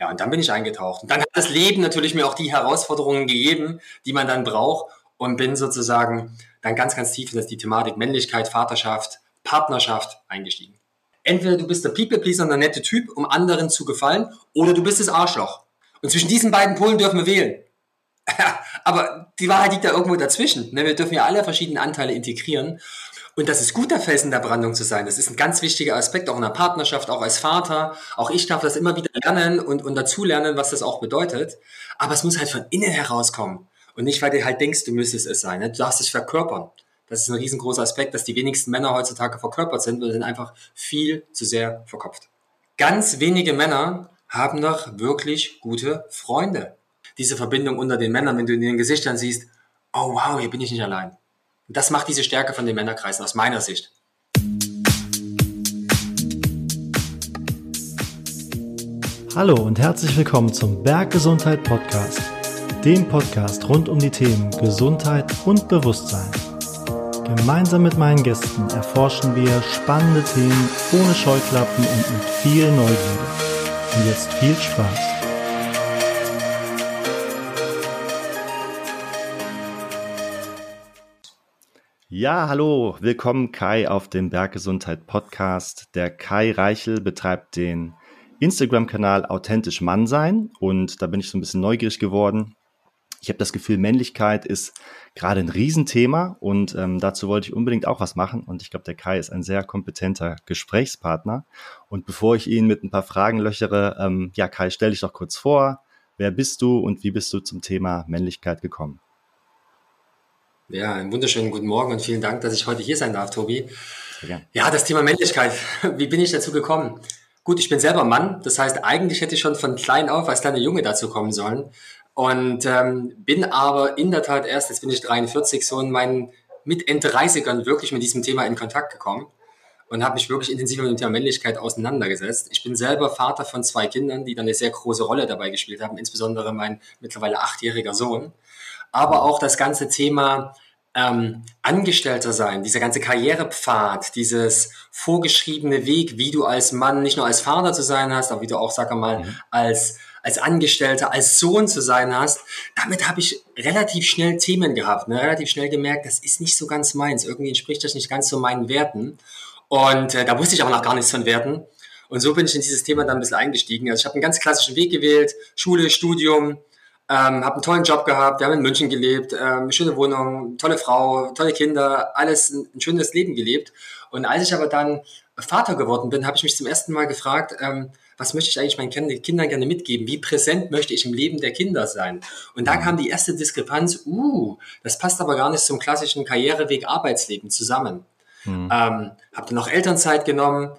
Ja, und dann bin ich eingetaucht. Und dann hat das Leben natürlich mir auch die Herausforderungen gegeben, die man dann braucht und bin sozusagen dann ganz, ganz tief in die Thematik Männlichkeit, Vaterschaft, Partnerschaft eingestiegen. Entweder du bist der People-Pleaser und der nette Typ, um anderen zu gefallen, oder du bist das Arschloch. Und zwischen diesen beiden Polen dürfen wir wählen. Aber die Wahrheit liegt da irgendwo dazwischen. Ne? Wir dürfen ja alle verschiedenen Anteile integrieren. Und das ist gut, der Felsen der Brandung zu sein. Das ist ein ganz wichtiger Aspekt, auch in der Partnerschaft, auch als Vater. Auch ich darf das immer wieder lernen und, und dazulernen, was das auch bedeutet. Aber es muss halt von innen herauskommen. Und nicht, weil du halt denkst, du müsstest es sein. Ne? Du darfst es verkörpern. Das ist ein riesengroßer Aspekt, dass die wenigsten Männer heutzutage verkörpert sind und sind einfach viel zu sehr verkopft. Ganz wenige Männer haben noch wirklich gute Freunde. Diese Verbindung unter den Männern, wenn du in den Gesichtern siehst, oh wow, hier bin ich nicht allein. Und das macht diese Stärke von den Männerkreisen aus meiner Sicht. Hallo und herzlich willkommen zum Berggesundheit Podcast, dem Podcast rund um die Themen Gesundheit und Bewusstsein. Gemeinsam mit meinen Gästen erforschen wir spannende Themen ohne Scheuklappen und mit viel Neugierde. Und jetzt viel Spaß. Ja, hallo, willkommen Kai auf dem Berggesundheit Podcast. Der Kai Reichel betreibt den Instagram-Kanal Authentisch Mann sein und da bin ich so ein bisschen neugierig geworden. Ich habe das Gefühl, Männlichkeit ist gerade ein Riesenthema und ähm, dazu wollte ich unbedingt auch was machen und ich glaube, der Kai ist ein sehr kompetenter Gesprächspartner. Und bevor ich ihn mit ein paar Fragen löchere, ähm, ja Kai, stell dich doch kurz vor. Wer bist du und wie bist du zum Thema Männlichkeit gekommen? Ja, einen wunderschönen guten Morgen und vielen Dank, dass ich heute hier sein darf, Tobi. Ja, das Thema Männlichkeit. Wie bin ich dazu gekommen? Gut, ich bin selber Mann. Das heißt, eigentlich hätte ich schon von klein auf als kleiner Junge dazu kommen sollen. Und ähm, bin aber in der Tat erst, jetzt bin ich 43, so in meinen mit Ende 30ern wirklich mit diesem Thema in Kontakt gekommen und habe mich wirklich intensiv mit dem Thema Männlichkeit auseinandergesetzt. Ich bin selber Vater von zwei Kindern, die dann eine sehr große Rolle dabei gespielt haben, insbesondere mein mittlerweile achtjähriger Sohn aber auch das ganze Thema ähm, Angestellter sein, dieser ganze Karrierepfad, dieses vorgeschriebene Weg, wie du als Mann nicht nur als Vater zu sein hast, aber wie du auch, sag mal, mhm. als als Angestellter, als Sohn zu sein hast, damit habe ich relativ schnell Themen gehabt, ne? relativ schnell gemerkt, das ist nicht so ganz meins. Irgendwie entspricht das nicht ganz so meinen Werten. Und äh, da wusste ich aber noch gar nichts von Werten. Und so bin ich in dieses Thema dann ein bisschen eingestiegen. Also ich habe einen ganz klassischen Weg gewählt, Schule, Studium, ähm, habe einen tollen Job gehabt, wir haben in München gelebt, ähm, schöne Wohnung, tolle Frau, tolle Kinder, alles ein, ein, schönes Leben gelebt. Und als ich aber dann Vater geworden bin, habe ich mich zum ersten Mal gefragt, ähm, was möchte ich eigentlich meinen Kindern gerne mitgeben? Wie präsent möchte ich im Leben der Kinder sein? Und da kam die erste Diskrepanz, uh, das passt aber gar nicht zum klassischen Karriereweg Arbeitsleben zusammen. Mhm. Ähm, habe dann noch Elternzeit genommen,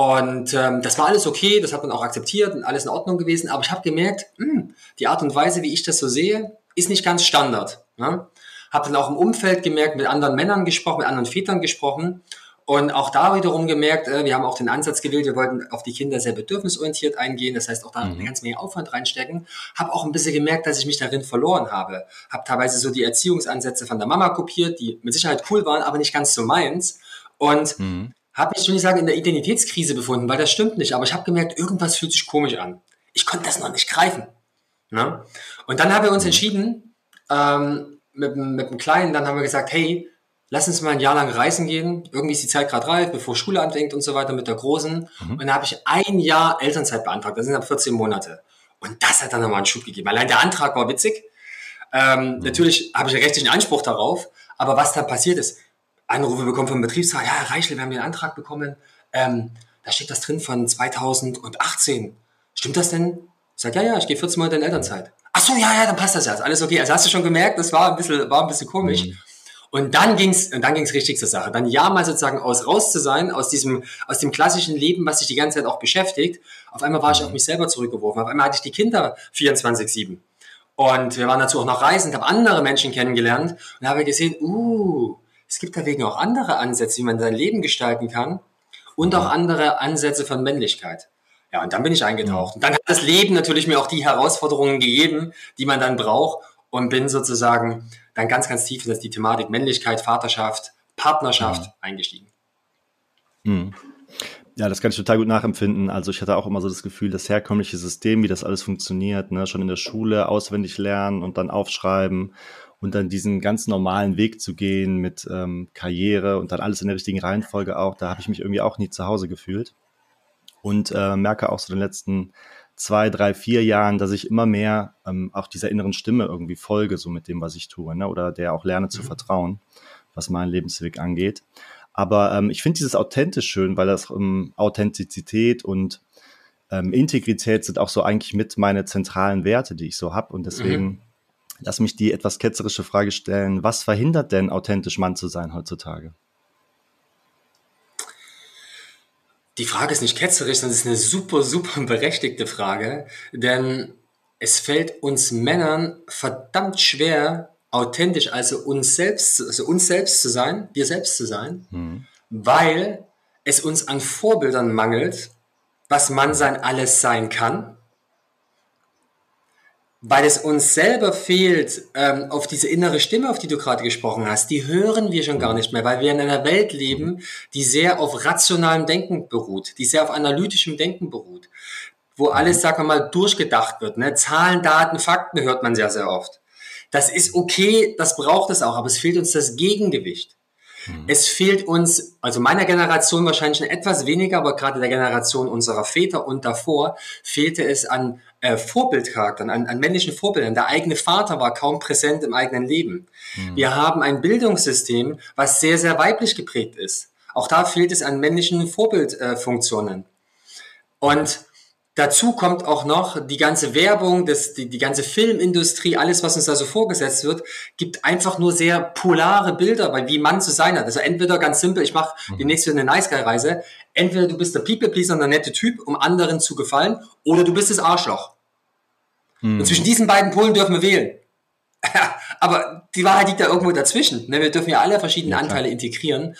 und ähm, das war alles okay, das hat man auch akzeptiert und alles in Ordnung gewesen. Aber ich habe gemerkt, mh, hm, die Art und Weise, wie ich das so sehe, ist nicht ganz Standard. Ne? Habe dann auch im Umfeld gemerkt, mit anderen Männern gesprochen, mit anderen Vätern gesprochen. Und auch da wiederum gemerkt, äh, wir haben auch den Ansatz gewählt, wir wollten auf die Kinder sehr bedürfnisorientiert eingehen, das heißt auch da mhm. eine ganze Menge Aufwand reinstecken. Habe auch ein bisschen gemerkt, dass ich mich darin verloren habe. Habe teilweise so die Erziehungsansätze von der Mama kopiert, die mit Sicherheit cool waren, aber nicht ganz so meins. Und mhm habe mich, schon nicht sagen, in der Identitätskrise befunden, weil das stimmt nicht, aber ich habe gemerkt, irgendwas fühlt sich komisch an. Ich konnte das noch nicht greifen. Ne? Und dann haben wir uns entschieden, ähm, mit, mit dem Kleinen, dann haben wir gesagt, hey, lass uns mal ein Jahr lang reisen gehen. Irgendwie ist die Zeit gerade reif, bevor Schule anfängt und so weiter mit der Großen. Mhm. Und dann habe ich ein Jahr Elternzeit beantragt. Das sind dann 14 Monate. Und das hat dann nochmal einen Schub gegeben. Allein der Antrag war witzig. Ähm, mhm. Natürlich habe ich einen rechtlichen Anspruch darauf. Aber was dann passiert ist, Anrufe bekommen vom Betriebsrat, ja, Herr Reichel, wir haben den Antrag bekommen, ähm, da steht das drin von 2018. Stimmt das denn? Ich sage, ja, ja, ich gehe 14 Monate in Elternzeit. Ach so, ja, ja, dann passt das ja, alles okay. Also hast du schon gemerkt, das war ein bisschen, war ein bisschen komisch. Mhm. Und dann ging's, und dann ging's richtig zur Sache. Dann ja mal sozusagen aus raus zu sein, aus diesem, aus dem klassischen Leben, was sich die ganze Zeit auch beschäftigt. Auf einmal war ich auf mich selber zurückgeworfen. Auf einmal hatte ich die Kinder 24-7. Und wir waren dazu auch noch reisend, habe andere Menschen kennengelernt und habe gesehen, uh, es gibt dagegen auch andere Ansätze, wie man sein Leben gestalten kann und auch andere Ansätze von Männlichkeit. Ja, und dann bin ich eingetaucht. Und dann hat das Leben natürlich mir auch die Herausforderungen gegeben, die man dann braucht und bin sozusagen dann ganz, ganz tief in die Thematik Männlichkeit, Vaterschaft, Partnerschaft mhm. eingestiegen. Mhm. Ja, das kann ich total gut nachempfinden. Also ich hatte auch immer so das Gefühl, das herkömmliche System, wie das alles funktioniert, ne? schon in der Schule auswendig lernen und dann aufschreiben und dann diesen ganz normalen Weg zu gehen mit ähm, Karriere und dann alles in der richtigen Reihenfolge auch, da habe ich mich irgendwie auch nie zu Hause gefühlt. Und äh, merke auch so in den letzten zwei, drei, vier Jahren, dass ich immer mehr ähm, auch dieser inneren Stimme irgendwie folge, so mit dem, was ich tue, ne? oder der auch lerne zu mhm. vertrauen, was meinen Lebensweg angeht. Aber ähm, ich finde dieses authentisch schön, weil das ähm, Authentizität und ähm, Integrität sind auch so eigentlich mit meine zentralen Werte, die ich so habe. Und deswegen mhm. Lass mich die etwas ketzerische Frage stellen. Was verhindert denn authentisch Mann zu sein heutzutage? Die Frage ist nicht ketzerisch, sondern es ist eine super, super berechtigte Frage. Denn es fällt uns Männern verdammt schwer, authentisch, also uns selbst, also uns selbst zu sein, wir selbst zu sein, mhm. weil es uns an Vorbildern mangelt, was man sein alles sein kann, weil es uns selber fehlt, ähm, auf diese innere Stimme, auf die du gerade gesprochen hast, die hören wir schon gar nicht mehr, weil wir in einer Welt leben, die sehr auf rationalem Denken beruht, die sehr auf analytischem Denken beruht, wo alles, sagen wir mal, durchgedacht wird. Ne? Zahlen, Daten, Fakten hört man sehr, sehr oft. Das ist okay, das braucht es auch, aber es fehlt uns das Gegengewicht. Mhm. Es fehlt uns, also meiner Generation wahrscheinlich schon etwas weniger, aber gerade der Generation unserer Väter und davor fehlte es an äh, Vorbildcharakteren, an, an männlichen Vorbildern. Der eigene Vater war kaum präsent im eigenen Leben. Mhm. Wir haben ein Bildungssystem, was sehr, sehr weiblich geprägt ist. Auch da fehlt es an männlichen Vorbildfunktionen. Äh, und Dazu kommt auch noch die ganze Werbung, das, die, die ganze Filmindustrie, alles, was uns da so vorgesetzt wird, gibt einfach nur sehr polare Bilder, weil wie Mann zu sein hat. Also entweder ganz simpel, ich mache mhm. demnächst eine Nice Guy Reise, entweder du bist der People Pleaser und der nette Typ, um anderen zu gefallen, oder du bist das Arschloch. Mhm. Und zwischen diesen beiden Polen dürfen wir wählen. Aber die Wahrheit liegt ja irgendwo dazwischen. Ne? Wir dürfen ja alle verschiedene ja, Anteile integrieren.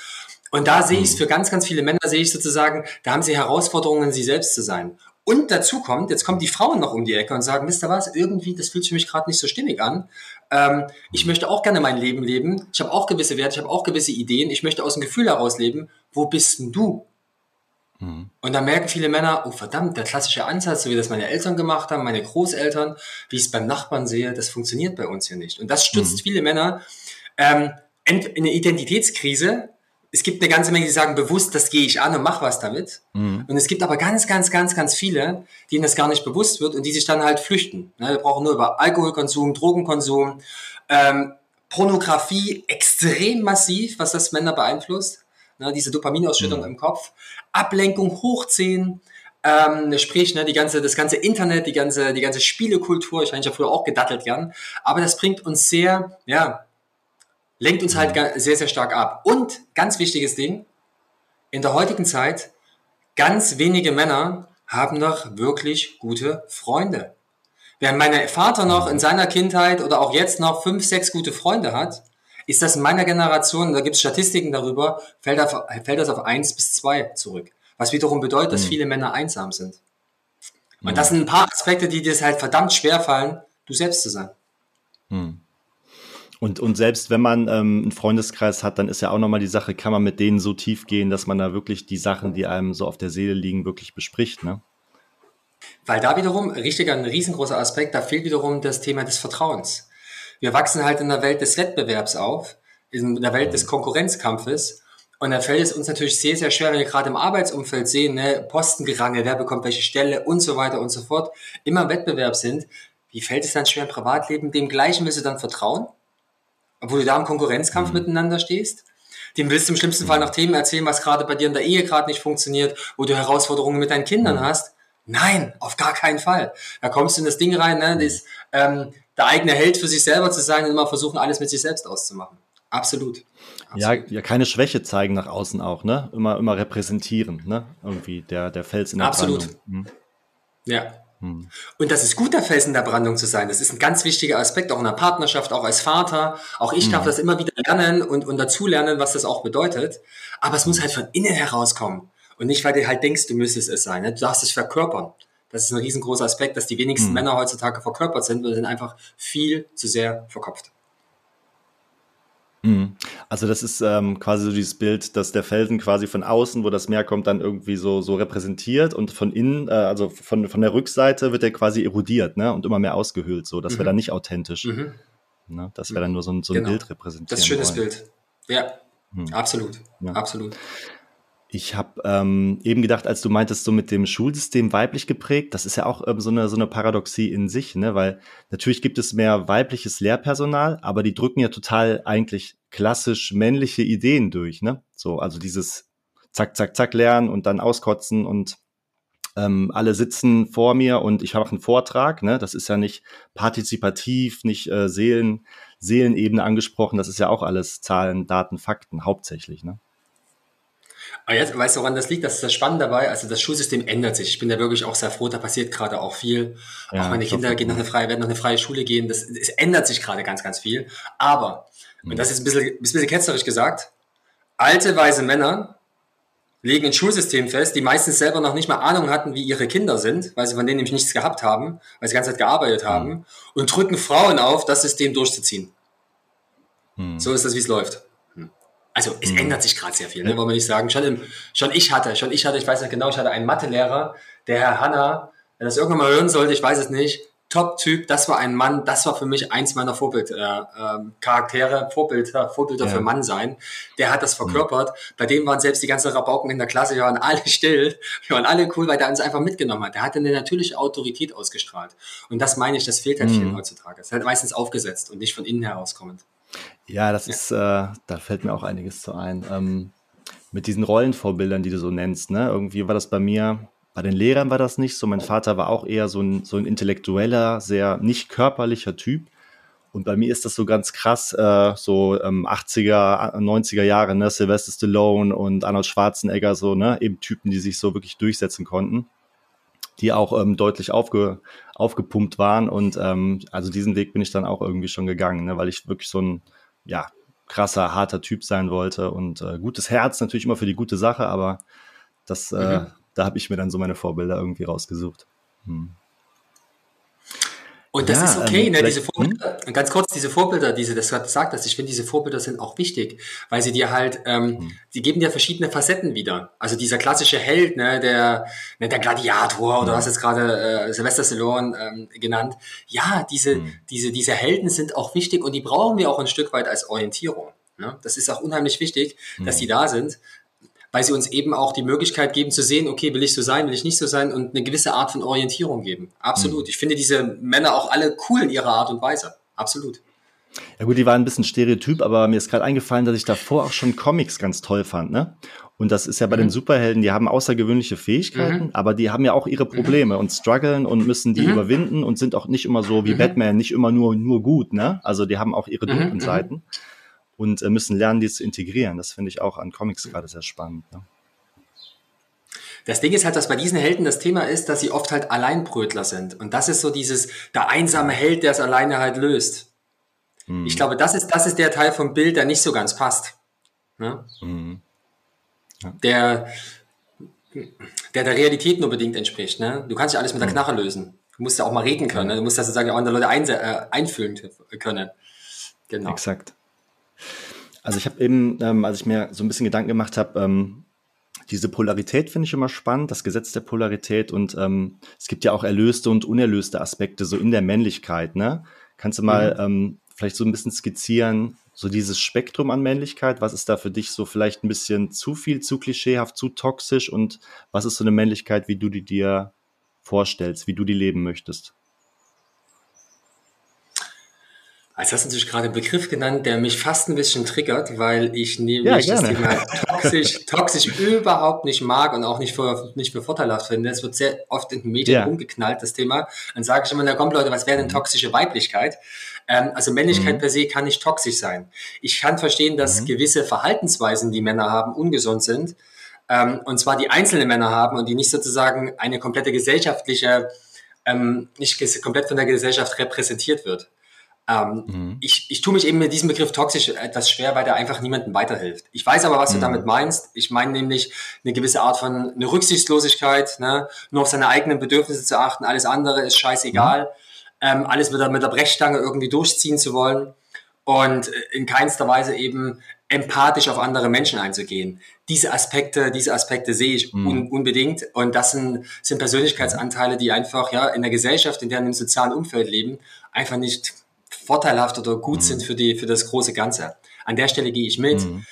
Und da sehe ich es mhm. für ganz, ganz viele Männer, sehe ich sozusagen, da haben sie Herausforderungen, sie selbst zu sein. Und dazu kommt, jetzt kommen die Frauen noch um die Ecke und sagen, wisst ihr was, irgendwie, das fühlt sich für mich gerade nicht so stimmig an. Ähm, ich möchte auch gerne mein Leben leben. Ich habe auch gewisse Werte, ich habe auch gewisse Ideen. Ich möchte aus dem Gefühl heraus leben. Wo bist denn du? Mhm. Und da merken viele Männer, oh verdammt, der klassische Ansatz, so wie das meine Eltern gemacht haben, meine Großeltern, wie ich es beim Nachbarn sehe, das funktioniert bei uns hier nicht. Und das stützt mhm. viele Männer ähm, in eine Identitätskrise, es gibt eine ganze Menge, die sagen bewusst, das gehe ich an und mache was damit. Mhm. Und es gibt aber ganz, ganz, ganz, ganz viele, denen das gar nicht bewusst wird und die sich dann halt flüchten. Ne, wir brauchen nur über Alkoholkonsum, Drogenkonsum, ähm, Pornografie extrem massiv, was das Männer beeinflusst. Ne, diese Dopaminausschüttung mhm. im Kopf, Ablenkung hochziehen, ähm, sprich, ne, die ganze, das ganze Internet, die ganze, die ganze Spielekultur, ich habe ja früher auch gedattelt gern, aber das bringt uns sehr, ja, lenkt uns halt sehr, sehr stark ab. Und ganz wichtiges Ding, in der heutigen Zeit, ganz wenige Männer haben noch wirklich gute Freunde. Während mein Vater noch in seiner Kindheit oder auch jetzt noch fünf, sechs gute Freunde hat, ist das in meiner Generation, da gibt es Statistiken darüber, fällt, auf, fällt das auf eins bis zwei zurück. Was wiederum bedeutet, dass mhm. viele Männer einsam sind. Und das sind ein paar Aspekte, die dir halt verdammt schwer fallen, du selbst zu sein. Mhm. Und, und selbst wenn man ähm, einen Freundeskreis hat, dann ist ja auch nochmal die Sache, kann man mit denen so tief gehen, dass man da wirklich die Sachen, die einem so auf der Seele liegen, wirklich bespricht, ne? Weil da wiederum, richtig ein riesengroßer Aspekt, da fehlt wiederum das Thema des Vertrauens. Wir wachsen halt in der Welt des Wettbewerbs auf, in der Welt des Konkurrenzkampfes. Und da fällt es uns natürlich sehr, sehr schwer, wenn wir gerade im Arbeitsumfeld sehen, ne, Postengerange, wer bekommt welche Stelle und so weiter und so fort, immer im Wettbewerb sind. Wie fällt es dann schwer im Privatleben? Dem Gleichen willst du dann vertrauen? Obwohl du da im Konkurrenzkampf mhm. miteinander stehst. Dem willst du im schlimmsten Fall noch Themen erzählen, was gerade bei dir in der Ehe gerade nicht funktioniert, wo du Herausforderungen mit deinen Kindern mhm. hast. Nein, auf gar keinen Fall. Da kommst du in das Ding rein, ne, das, ähm, der eigene Held für sich selber zu sein und immer versuchen, alles mit sich selbst auszumachen. Absolut. Absolut. Ja, ja, keine Schwäche zeigen nach außen auch, ne? Immer, immer repräsentieren, ne? Irgendwie der, der Fels in der Absolut. Mhm. Ja, hm. Und das ist gut, der Felsen der Brandung zu sein. Das ist ein ganz wichtiger Aspekt, auch in der Partnerschaft, auch als Vater. Auch ich darf hm. das immer wieder lernen und, und dazulernen, was das auch bedeutet. Aber es muss halt von innen herauskommen. Und nicht, weil du halt denkst, du müsstest es sein. Ne? Du darfst es verkörpern. Das ist ein riesengroßer Aspekt, dass die wenigsten hm. Männer heutzutage verkörpert sind und sind einfach viel zu sehr verkopft. Mhm. Also das ist ähm, quasi so dieses Bild, dass der Felsen quasi von außen, wo das Meer kommt, dann irgendwie so, so repräsentiert und von innen, äh, also von, von der Rückseite wird er quasi erodiert ne? und immer mehr ausgehöhlt. So, das wäre mhm. dann nicht authentisch. Mhm. Ne? Das wäre dann nur so ein, so ein genau. Bild repräsentiert. Das ist ein schönes wollen. Bild. Ja, hm. absolut. Ja. Absolut. Ich habe ähm, eben gedacht, als du meintest, so mit dem Schulsystem weiblich geprägt, das ist ja auch ähm, so, eine, so eine Paradoxie in sich, ne? weil natürlich gibt es mehr weibliches Lehrpersonal, aber die drücken ja total eigentlich klassisch männliche Ideen durch. Ne? So, also dieses Zack, Zack, Zack lernen und dann auskotzen und ähm, alle sitzen vor mir und ich habe einen Vortrag. Ne? Das ist ja nicht partizipativ, nicht äh, Seelen, Seelenebene angesprochen. Das ist ja auch alles Zahlen, Daten, Fakten hauptsächlich. Ne? Aber jetzt, weißt du, woran das liegt? Das ist das Spannende dabei. Also das Schulsystem ändert sich. Ich bin da wirklich auch sehr froh, da passiert gerade auch viel. Ja, auch meine Kinder gehen noch eine freie, werden noch eine freie Schule gehen. Das, es ändert sich gerade ganz, ganz viel. Aber, mhm. und das ist ein bisschen, ein bisschen ketzerisch gesagt, alte, weise Männer legen ein Schulsystem fest, die meistens selber noch nicht mal Ahnung hatten, wie ihre Kinder sind, weil sie von denen nämlich nichts gehabt haben, weil sie die ganze Zeit gearbeitet haben, mhm. und drücken Frauen auf, das System durchzuziehen. Mhm. So ist das, wie es läuft. Also es mhm. ändert sich gerade sehr viel, ne? wollen wir nicht sagen. Schon, im, schon ich hatte, schon ich hatte, ich weiß nicht genau, ich hatte einen Mathelehrer, der Herr Hanna, wenn das irgendwann mal hören sollte, ich weiß es nicht, Top-Typ, das war ein Mann, das war für mich eins meiner Vorbild-Charaktere, äh, äh, Vorbilder, Vorbilder ja. für Mann sein. Der hat das mhm. verkörpert. Mhm. Bei dem waren selbst die ganzen Rabauken in der Klasse, wir waren alle still, wir waren alle cool, weil der uns einfach mitgenommen hat. Der hatte eine natürliche Autorität ausgestrahlt. Und das meine ich, das fehlt halt mhm. viel heutzutage. Das ist halt meistens aufgesetzt und nicht von innen herauskommend. Ja, das ja. ist, äh, da fällt mir auch einiges zu ein. Ähm, mit diesen Rollenvorbildern, die du so nennst, ne? Irgendwie war das bei mir, bei den Lehrern war das nicht so. Mein Vater war auch eher so ein, so ein intellektueller, sehr nicht körperlicher Typ. Und bei mir ist das so ganz krass, äh, so ähm, 80er, 90er Jahre, ne, Sylvester Stallone und Arnold Schwarzenegger, so, ne, eben Typen, die sich so wirklich durchsetzen konnten, die auch ähm, deutlich aufge, aufgepumpt waren. Und ähm, also diesen Weg bin ich dann auch irgendwie schon gegangen, ne, weil ich wirklich so ein, ja, krasser, harter Typ sein wollte und äh, gutes Herz natürlich immer für die gute Sache, aber das, äh, mhm. da habe ich mir dann so meine Vorbilder irgendwie rausgesucht. Hm. Und das ja, ist okay, ähm, ne, diese Vorbilder, hm? ganz kurz, diese Vorbilder, diese, das hat gesagt hast, ich finde, diese Vorbilder sind auch wichtig, weil sie dir halt, ähm, hm. die geben dir verschiedene Facetten wieder. Also dieser klassische Held, ne, der, ne, der Gladiator, oder hm. du hast jetzt gerade äh, Sylvester Stallone ähm, genannt. Ja, diese, hm. diese, diese Helden sind auch wichtig und die brauchen wir auch ein Stück weit als Orientierung. Ne? Das ist auch unheimlich wichtig, dass hm. die da sind, weil sie uns eben auch die Möglichkeit geben zu sehen, okay, will ich so sein, will ich nicht so sein und eine gewisse Art von Orientierung geben. Absolut. Mhm. Ich finde diese Männer auch alle cool in ihrer Art und Weise. Absolut. Ja gut, die waren ein bisschen Stereotyp, aber mir ist gerade eingefallen, dass ich davor auch schon Comics ganz toll fand, ne? Und das ist ja bei mhm. den Superhelden, die haben außergewöhnliche Fähigkeiten, mhm. aber die haben ja auch ihre mhm. Probleme und strugglen und müssen die mhm. überwinden und sind auch nicht immer so wie mhm. Batman, nicht immer nur, nur gut, ne? Also die haben auch ihre dunklen Seiten und äh, müssen lernen, die zu integrieren. Das finde ich auch an Comics gerade sehr spannend. Ne? Das Ding ist halt, dass bei diesen Helden das Thema ist, dass sie oft halt Alleinbrötler sind. Und das ist so dieses, der einsame Held, der es alleine halt löst. Mhm. Ich glaube, das ist, das ist der Teil vom Bild, der nicht so ganz passt. Ne? Mhm. Ja. Der, der der Realität nur bedingt entspricht. Ne? Du kannst ja alles mit der mhm. Knarre lösen. Du musst ja auch mal reden können. Ne? Du musst das sozusagen auch andere Leute ein, äh, einfühlen können. Genau. Exakt. Also ich habe eben, ähm, als ich mir so ein bisschen Gedanken gemacht habe, ähm, diese Polarität finde ich immer spannend, das Gesetz der Polarität und ähm, es gibt ja auch erlöste und unerlöste Aspekte so in der Männlichkeit. Ne? Kannst du mal mhm. ähm, vielleicht so ein bisschen skizzieren, so dieses Spektrum an Männlichkeit? Was ist da für dich so vielleicht ein bisschen zu viel, zu klischeehaft, zu toxisch und was ist so eine Männlichkeit, wie du die dir vorstellst, wie du die leben möchtest? Jetzt hast du natürlich gerade einen Begriff genannt, der mich fast ein bisschen triggert, weil ich nämlich ja, das Thema toxisch, toxisch überhaupt nicht mag und auch nicht für, nicht für vorteilhaft finde. Es wird sehr oft in den Medien ja. umgeknallt, das Thema. Dann sage ich immer, na komm Leute, was wäre denn mhm. toxische Weiblichkeit? Ähm, also Männlichkeit mhm. per se kann nicht toxisch sein. Ich kann verstehen, dass mhm. gewisse Verhaltensweisen, die Männer haben, ungesund sind. Ähm, und zwar die einzelne Männer haben und die nicht sozusagen eine komplette gesellschaftliche, ähm, nicht komplett von der Gesellschaft repräsentiert wird. Ähm, mhm. ich, ich tue mich eben mit diesem Begriff toxisch etwas schwer, weil der einfach niemandem weiterhilft. Ich weiß aber, was mhm. du damit meinst. Ich meine nämlich eine gewisse Art von eine Rücksichtslosigkeit, ne? nur auf seine eigenen Bedürfnisse zu achten, alles andere ist scheißegal, mhm. ähm, alles mit der, mit der Brechstange irgendwie durchziehen zu wollen. und in keinster Weise eben empathisch auf andere Menschen einzugehen. Diese Aspekte, diese Aspekte sehe ich mhm. un unbedingt und das sind, sind Persönlichkeitsanteile, die einfach ja in der Gesellschaft, in der im sozialen Umfeld leben, einfach nicht vorteilhaft oder gut mhm. sind für die für das große Ganze. An der Stelle gehe ich mit. Mhm.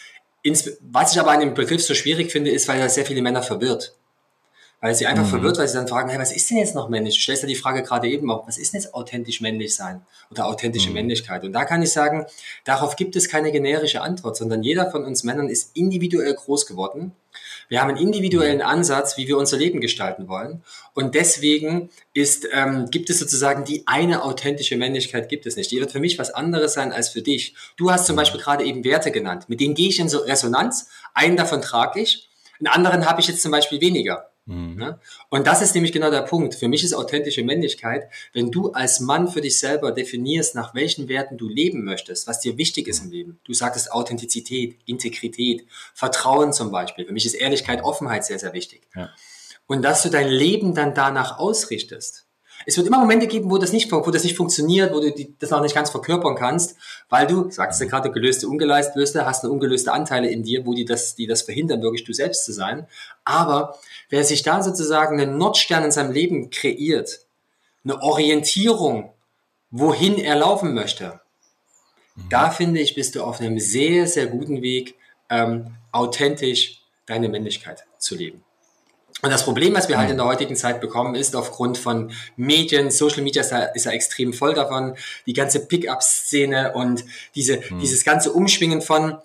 Ins, was ich aber an dem Begriff so schwierig finde, ist, weil er sehr viele Männer verwirrt weil sie einfach mhm. verwirrt, weil sie dann fragen, hey, was ist denn jetzt noch männlich? Du stellst ja die Frage gerade eben auch, was ist denn jetzt authentisch männlich sein oder authentische mhm. Männlichkeit? Und da kann ich sagen, darauf gibt es keine generische Antwort, sondern jeder von uns Männern ist individuell groß geworden. Wir haben einen individuellen Ansatz, wie wir unser Leben gestalten wollen. Und deswegen ist, ähm, gibt es sozusagen die eine authentische Männlichkeit gibt es nicht. Die wird für mich was anderes sein als für dich. Du hast zum mhm. Beispiel gerade eben Werte genannt. Mit denen gehe ich in so Resonanz. Einen davon trage ich. Einen anderen habe ich jetzt zum Beispiel weniger. Mhm. Ne? Und das ist nämlich genau der Punkt. Für mich ist authentische Männlichkeit, wenn du als Mann für dich selber definierst, nach welchen Werten du leben möchtest, was dir wichtig ist im Leben. Du sagtest Authentizität, Integrität, Vertrauen zum Beispiel. Für mich ist Ehrlichkeit, Offenheit sehr, sehr wichtig. Ja. Und dass du dein Leben dann danach ausrichtest. Es wird immer Momente geben, wo das nicht, wo das nicht funktioniert, wo du die, das noch nicht ganz verkörpern kannst, weil du, sagst du mhm. gerade, gelöste, ungelöste, hast eine ungelöste Anteile in dir, wo die das, die das verhindern, wirklich du selbst zu sein. Aber wer sich da sozusagen einen Nordstern in seinem Leben kreiert, eine Orientierung, wohin er laufen möchte, mhm. da finde ich, bist du auf einem sehr, sehr guten Weg, ähm, authentisch deine Männlichkeit zu leben. Und das Problem, was wir halt in der heutigen Zeit bekommen, ist aufgrund von Medien, Social Media ist ja, ist ja extrem voll davon, die ganze Pickup-Szene und diese, mhm. dieses ganze Umschwingen von,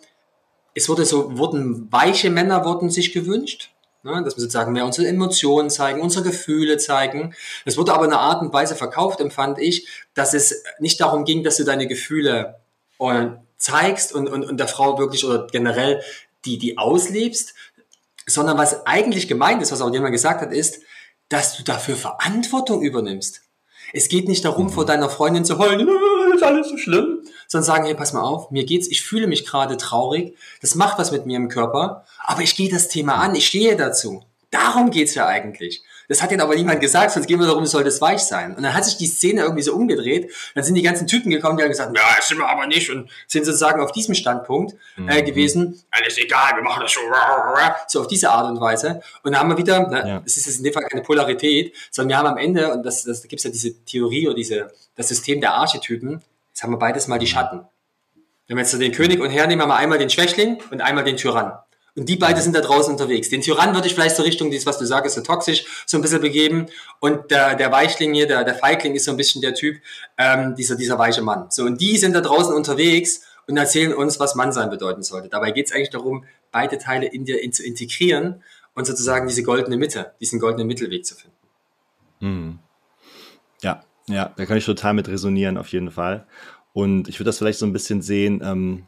es wurde so, wurden weiche Männer wurden sich gewünscht, ne, dass wir sozusagen mehr unsere Emotionen zeigen, unsere Gefühle zeigen. Das wurde aber in einer Art und Weise verkauft, empfand ich, dass es nicht darum ging, dass du deine Gefühle äh, zeigst und, und, und der Frau wirklich oder generell die, die auslebst, sondern was eigentlich gemeint ist, was auch jemand gesagt hat, ist, dass du dafür Verantwortung übernimmst. Es geht nicht darum, vor deiner Freundin zu heulen, ist alles so schlimm, sondern sagen, hey, pass mal auf, mir geht's, ich fühle mich gerade traurig, das macht was mit mir im Körper, aber ich gehe das Thema an, ich stehe dazu. Darum geht's ja eigentlich. Das hat ihnen aber niemand gesagt, sonst gehen wir darum, soll das weich sein. Und dann hat sich die Szene irgendwie so umgedreht. Dann sind die ganzen Typen gekommen, die haben gesagt, ja, das sind wir aber nicht. Und sind sozusagen auf diesem Standpunkt äh, mhm. gewesen, alles egal, wir machen das so, so auf diese Art und Weise. Und dann haben wir wieder, ne, ja. das ist jetzt in dem Fall keine Polarität, sondern wir haben am Ende, und das, das da gibt es ja diese Theorie oder diese, das System der Archetypen, jetzt haben wir beides mal die Schatten. Wenn wir jetzt so den König und hernehmen, haben wir einmal den Schwächling und einmal den Tyrann. Und die beiden sind da draußen unterwegs. Den Tyrann würde ich vielleicht so Richtung dieses, was du sagst, so toxisch, so ein bisschen begeben. Und der, der Weichling hier, der, der Feigling ist so ein bisschen der Typ, ähm, dieser, dieser weiche Mann. So, und die sind da draußen unterwegs und erzählen uns, was Mann sein bedeuten sollte. Dabei geht es eigentlich darum, beide Teile in dir in, zu integrieren und sozusagen diese goldene Mitte, diesen goldenen Mittelweg zu finden. Hm. Ja, ja, da kann ich total mit resonieren, auf jeden Fall. Und ich würde das vielleicht so ein bisschen sehen, ähm,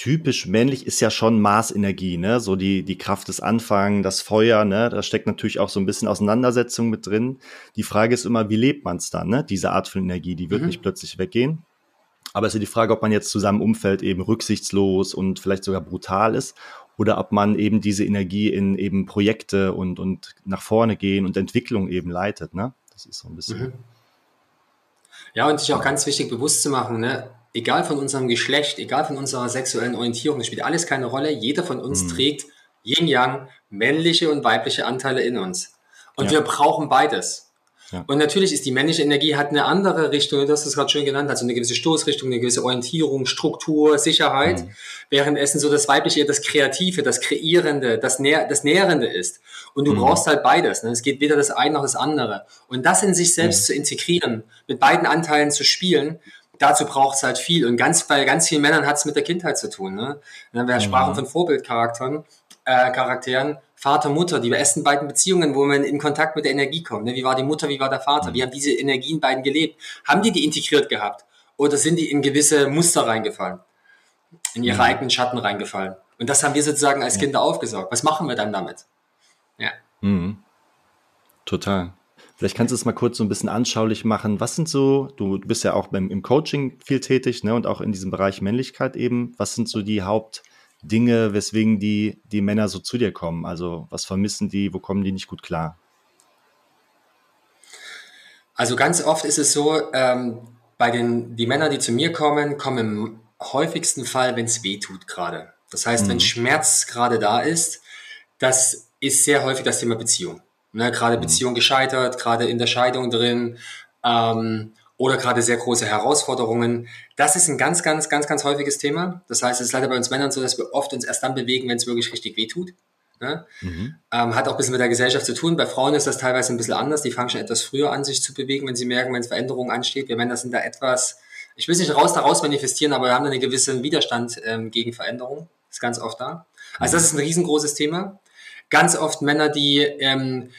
typisch männlich ist ja schon Maßenergie, ne? So die, die Kraft des Anfangs, das Feuer, ne? Da steckt natürlich auch so ein bisschen Auseinandersetzung mit drin. Die Frage ist immer, wie lebt man es dann, ne? Diese Art von Energie, die wird mhm. nicht plötzlich weggehen. Aber es ist ja die Frage, ob man jetzt zu seinem Umfeld eben rücksichtslos und vielleicht sogar brutal ist oder ob man eben diese Energie in eben Projekte und, und nach vorne gehen und Entwicklung eben leitet, ne? Das ist so ein bisschen. Mhm. Ja, und sich auch ganz wichtig bewusst zu machen, ne? Egal von unserem Geschlecht, egal von unserer sexuellen Orientierung, das spielt alles keine Rolle. Jeder von uns mhm. trägt Yin-Yang, männliche und weibliche Anteile in uns. Und ja. wir brauchen beides. Ja. Und natürlich ist die männliche Energie hat eine andere Richtung, du hast es gerade schön genannt, also eine gewisse Stoßrichtung, eine gewisse Orientierung, Struktur, Sicherheit, mhm. während Essen so das weibliche eher das Kreative, das Kreierende, das, Nähr das Nährende ist. Und du mhm. brauchst halt beides. Ne? Es geht weder das eine noch das andere. Und das in sich selbst mhm. zu integrieren, mit beiden Anteilen zu spielen, dazu braucht es halt viel. Und ganz bei ganz vielen Männern hat es mit der Kindheit zu tun. Ne? wir mhm. sprachen von Vorbildcharakteren, äh, Charakteren, Vater, Mutter, die ersten beiden Beziehungen, wo man in Kontakt mit der Energie kommt. Ne? Wie war die Mutter, wie war der Vater? Mhm. Wie haben diese Energien beiden gelebt? Haben die die integriert gehabt? Oder sind die in gewisse Muster reingefallen? In ihre mhm. eigenen Schatten reingefallen? Und das haben wir sozusagen als Kinder aufgesaugt. Was machen wir dann damit? Ja. Mhm. Total. Vielleicht kannst du es mal kurz so ein bisschen anschaulich machen. Was sind so, du, bist ja auch beim, im Coaching viel tätig, ne, und auch in diesem Bereich Männlichkeit eben. Was sind so die Hauptdinge, weswegen die, die Männer so zu dir kommen? Also, was vermissen die? Wo kommen die nicht gut klar? Also, ganz oft ist es so, ähm, bei den die Männer, die zu mir kommen, kommen im häufigsten Fall, wenn es weh tut gerade. Das heißt, mhm. wenn Schmerz gerade da ist, das ist sehr häufig das Thema Beziehung. Ne, gerade mhm. Beziehung gescheitert, gerade in der Scheidung drin ähm, oder gerade sehr große Herausforderungen. Das ist ein ganz, ganz, ganz, ganz häufiges Thema. Das heißt, es ist leider bei uns Männern so, dass wir oft uns erst dann bewegen, wenn es wirklich richtig weh tut. Ne? Mhm. Ähm, hat auch ein bisschen mit der Gesellschaft zu tun. Bei Frauen ist das teilweise ein bisschen anders. Die fangen schon etwas früher an, sich zu bewegen, wenn sie merken, wenn es Veränderungen ansteht. Wir Männer sind da etwas, ich will es nicht raus daraus manifestieren, aber wir haben da einen gewissen Widerstand ähm, gegen Veränderung. Ist ganz oft da. Also das ist ein riesengroßes Thema. Ganz oft Männer, die ähm,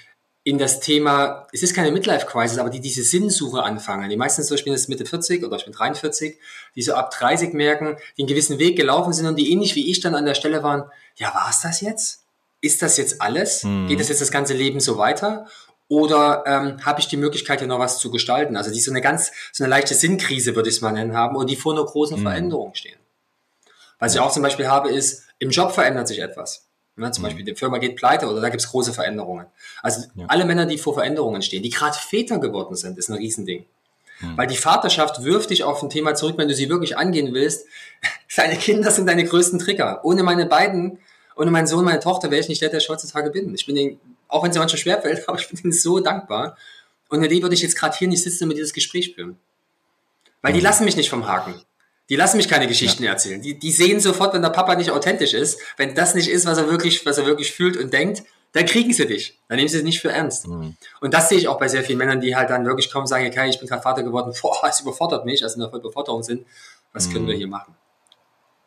in das Thema, es ist keine Midlife-Crisis, aber die diese Sinnsuche anfangen. Die meisten zum Beispiel sind Mitte 40 oder ich bin 43, die so ab 30 merken, die einen gewissen Weg gelaufen sind und die ähnlich wie ich dann an der Stelle waren, ja, war es das jetzt? ist das jetzt alles? Mhm. Geht das jetzt das ganze Leben so weiter? Oder ähm, habe ich die Möglichkeit, hier noch was zu gestalten? Also die so eine ganz, so eine leichte Sinnkrise, würde ich es mal nennen, haben und die vor einer großen mhm. Veränderung stehen. Was ich auch zum Beispiel habe, ist, im Job verändert sich etwas. Ne, zum mhm. Beispiel, die Firma geht pleite oder da gibt es große Veränderungen. Also ja. alle Männer, die vor Veränderungen stehen, die gerade Väter geworden sind, ist ein Riesending. Mhm. Weil die Vaterschaft wirft dich auf ein Thema zurück, wenn du sie wirklich angehen willst. Deine Kinder sind deine größten Trigger. Ohne meine beiden ohne meinen Sohn, meine Tochter wäre ich nicht der, der ich heutzutage bin. Ich bin den, auch wenn es manchmal schwerfällt, aber ich bin ihnen so dankbar. Und mit denen würde ich jetzt gerade hier nicht sitzen und mit dieses Gespräch führen. Weil die mhm. lassen mich nicht vom Haken. Die lassen mich keine Geschichten ja. erzählen. Die, die sehen sofort, wenn der Papa nicht authentisch ist, wenn das nicht ist, was er wirklich, was er wirklich fühlt und denkt, dann kriegen sie dich. Dann nehmen sie es nicht für ernst. Mhm. Und das sehe ich auch bei sehr vielen Männern, die halt dann wirklich kommen und sagen, okay, ich bin gerade Vater geworden, boah, es überfordert mich, also in der Vollbeforderung sind. Was mhm. können wir mhm. hier machen?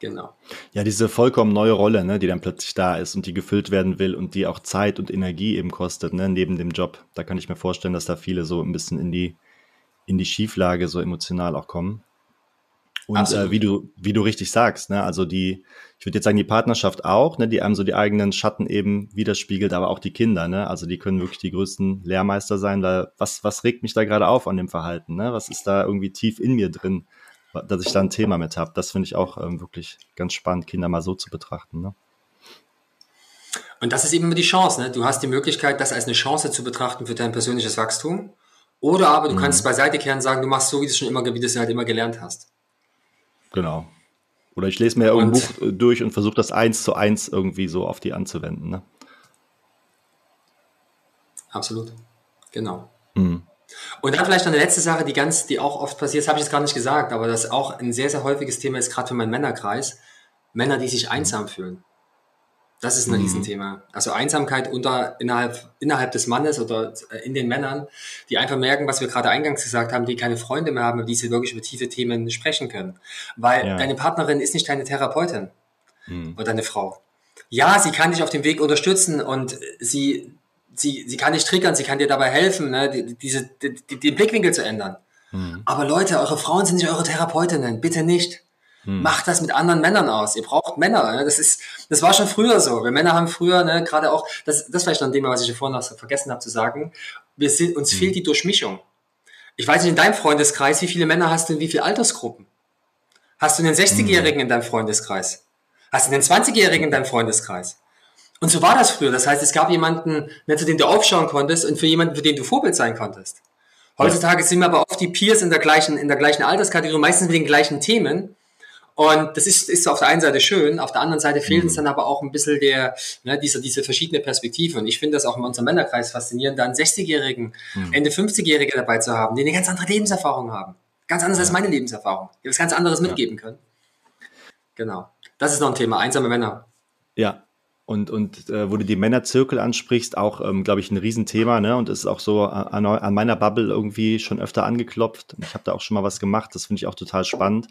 Genau. Ja, diese vollkommen neue Rolle, ne, die dann plötzlich da ist und die gefüllt werden will und die auch Zeit und Energie eben kostet, ne, neben dem Job. Da kann ich mir vorstellen, dass da viele so ein bisschen in die, in die Schieflage so emotional auch kommen. Und äh, wie du, wie du richtig sagst, ne, also die, ich würde jetzt sagen, die Partnerschaft auch, ne, die einem so die eigenen Schatten eben widerspiegelt, aber auch die Kinder, ne, also die können wirklich die größten Lehrmeister sein, weil was, was regt mich da gerade auf an dem Verhalten, ne, was ist da irgendwie tief in mir drin? dass ich da ein Thema mit habe. Das finde ich auch ähm, wirklich ganz spannend, Kinder mal so zu betrachten. Ne? Und das ist eben immer die Chance. Ne? Du hast die Möglichkeit, das als eine Chance zu betrachten für dein persönliches Wachstum. Oder aber du mhm. kannst beiseite kehren und sagen, du machst so, wie du es schon immer, wie du es halt immer gelernt hast. Genau. Oder ich lese mir irgendein Buch äh, durch und versuche das eins zu eins irgendwie so auf die anzuwenden. Ne? Absolut. Genau. Mhm. Und dann vielleicht noch eine letzte Sache, die ganz, die auch oft passiert, das habe ich jetzt gar nicht gesagt, aber das auch ein sehr, sehr häufiges Thema ist, gerade für meinen Männerkreis, Männer, die sich einsam fühlen. Das ist ein mhm. Riesenthema. Also Einsamkeit unter, innerhalb, innerhalb des Mannes oder äh, in den Männern, die einfach merken, was wir gerade eingangs gesagt haben, die keine Freunde mehr haben, die sie wirklich über tiefe Themen sprechen können. Weil ja. deine Partnerin ist nicht deine Therapeutin mhm. oder deine Frau. Ja, sie kann dich auf dem Weg unterstützen und sie sie, sie kann dich triggern, sie kann dir dabei helfen, ne, die, diese, die, den Blickwinkel zu ändern. Mhm. Aber Leute, eure Frauen sind nicht eure Therapeutinnen, bitte nicht. Mhm. Macht das mit anderen Männern aus. Ihr braucht Männer. Ne? Das ist, das war schon früher so. Wir Männer haben früher, ne, gerade auch, das, das war vielleicht noch ein Thema, was ich vorhin noch vergessen habe zu sagen. Wir sind, uns mhm. fehlt die Durchmischung. Ich weiß nicht, in deinem Freundeskreis, wie viele Männer hast du in wie viele Altersgruppen? Hast du einen 60-Jährigen in deinem Freundeskreis? Hast du einen 20-Jährigen in deinem Freundeskreis? Und so war das früher. Das heißt, es gab jemanden, zu dem du aufschauen konntest und für jemanden, für den du Vorbild sein konntest. Heutzutage sind wir aber oft die Peers in der gleichen, in der gleichen Alterskategorie, meistens mit den gleichen Themen. Und das ist, ist auf der einen Seite schön, auf der anderen Seite fehlt mhm. uns dann aber auch ein bisschen der, ne, diese, diese verschiedene Perspektive. Und ich finde das auch in unserem Männerkreis faszinierend, da einen 60-Jährigen, mhm. Ende 50-Jährige dabei zu haben, die eine ganz andere Lebenserfahrung haben. Ganz anders ja. als meine Lebenserfahrung. Die was ganz anderes ja. mitgeben können. Genau. Das ist noch ein Thema, einsame Männer. Ja, und, und äh, wo du die Männerzirkel ansprichst, auch, ähm, glaube ich, ein Riesenthema, ne? Und ist auch so an, an meiner Bubble irgendwie schon öfter angeklopft. Ich habe da auch schon mal was gemacht, das finde ich auch total spannend.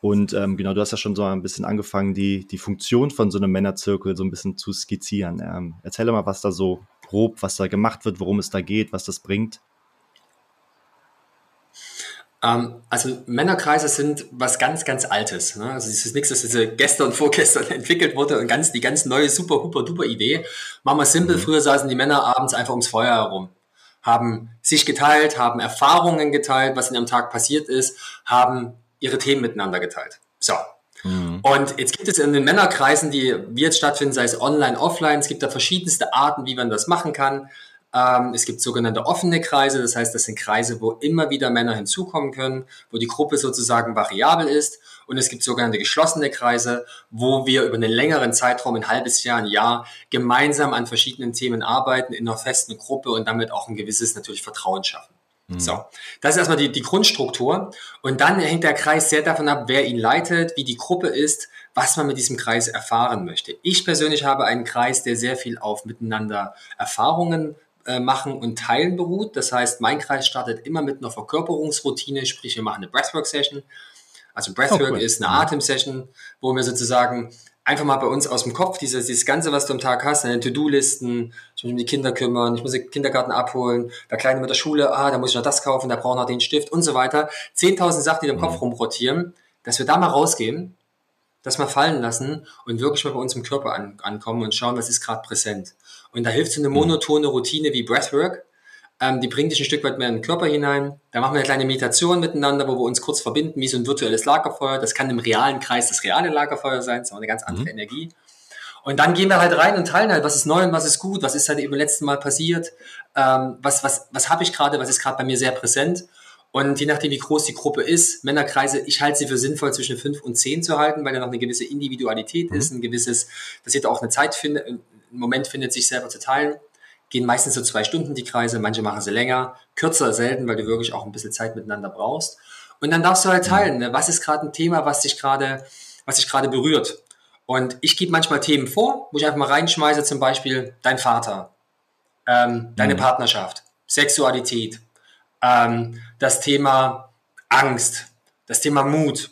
Und ähm, genau, du hast ja schon so ein bisschen angefangen, die, die Funktion von so einem Männerzirkel so ein bisschen zu skizzieren. Ähm, erzähl doch mal, was da so grob, was da gemacht wird, worum es da geht, was das bringt. Ähm, also Männerkreise sind was ganz, ganz Altes. Ne? Also es ist nichts, das ist gestern und vorgestern entwickelt wurde und ganz, die ganz neue, super, super, duper Idee. Machen wir simpel, mhm. früher saßen die Männer abends einfach ums Feuer herum, haben sich geteilt, haben Erfahrungen geteilt, was in ihrem Tag passiert ist, haben ihre Themen miteinander geteilt. So. Mhm. Und jetzt gibt es in den Männerkreisen, die wie jetzt stattfinden, sei es online, offline, es gibt da verschiedenste Arten, wie man das machen kann. Ähm, es gibt sogenannte offene Kreise, das heißt, das sind Kreise, wo immer wieder Männer hinzukommen können, wo die Gruppe sozusagen variabel ist. Und es gibt sogenannte geschlossene Kreise, wo wir über einen längeren Zeitraum, ein halbes Jahr, ein Jahr, gemeinsam an verschiedenen Themen arbeiten, in einer festen Gruppe und damit auch ein gewisses natürlich Vertrauen schaffen. Mhm. So, das ist erstmal die, die Grundstruktur. Und dann hängt der Kreis sehr davon ab, wer ihn leitet, wie die Gruppe ist, was man mit diesem Kreis erfahren möchte. Ich persönlich habe einen Kreis, der sehr viel auf miteinander Erfahrungen äh, machen und teilen beruht. Das heißt, mein Kreis startet immer mit einer Verkörperungsroutine, sprich wir machen eine Breathwork-Session. Also Breathwork oh, cool. ist eine mhm. Atemsession, wo wir sozusagen einfach mal bei uns aus dem Kopf, dieses, dieses Ganze, was du am Tag hast, deine To-Do-Listen, ich muss um die Kinder kümmern, ich muss den Kindergarten abholen, der Kleine mit der Schule, ah, da muss ich noch das kaufen, da braucht noch den Stift und so weiter. 10.000 Sachen, die im mhm. Kopf rumrotieren, dass wir da mal rausgehen, das mal fallen lassen und wirklich mal bei uns im Körper an, ankommen und schauen, was ist gerade präsent. Und da hilft so eine mhm. monotone Routine wie Breathwork, ähm, die bringt dich ein Stück weit mehr in den Körper hinein. Da machen wir eine kleine Meditation miteinander, wo wir uns kurz verbinden, wie so ein virtuelles Lagerfeuer. Das kann im realen Kreis das reale Lagerfeuer sein, das ist auch eine ganz andere mhm. Energie. Und dann gehen wir halt rein und teilen halt, was ist neu und was ist gut, was ist halt eben letzten Mal passiert, ähm, was, was, was habe ich gerade, was ist gerade bei mir sehr präsent. Und je nachdem, wie groß die Gruppe ist, Männerkreise, ich halte sie für sinnvoll, zwischen fünf und zehn zu halten, weil da noch eine gewisse Individualität mhm. ist, ein gewisses, dass jeder auch eine Zeit findet, einen Moment findet, sich selber zu teilen gehen meistens so zwei Stunden die Kreise, manche machen sie länger, kürzer selten, weil du wirklich auch ein bisschen Zeit miteinander brauchst. Und dann darfst du halt teilen, ne? was ist gerade ein Thema, was dich gerade, was dich gerade berührt. Und ich gebe manchmal Themen vor, wo ich einfach mal reinschmeiße, zum Beispiel dein Vater, ähm, deine mhm. Partnerschaft, Sexualität, ähm, das Thema Angst, das Thema Mut,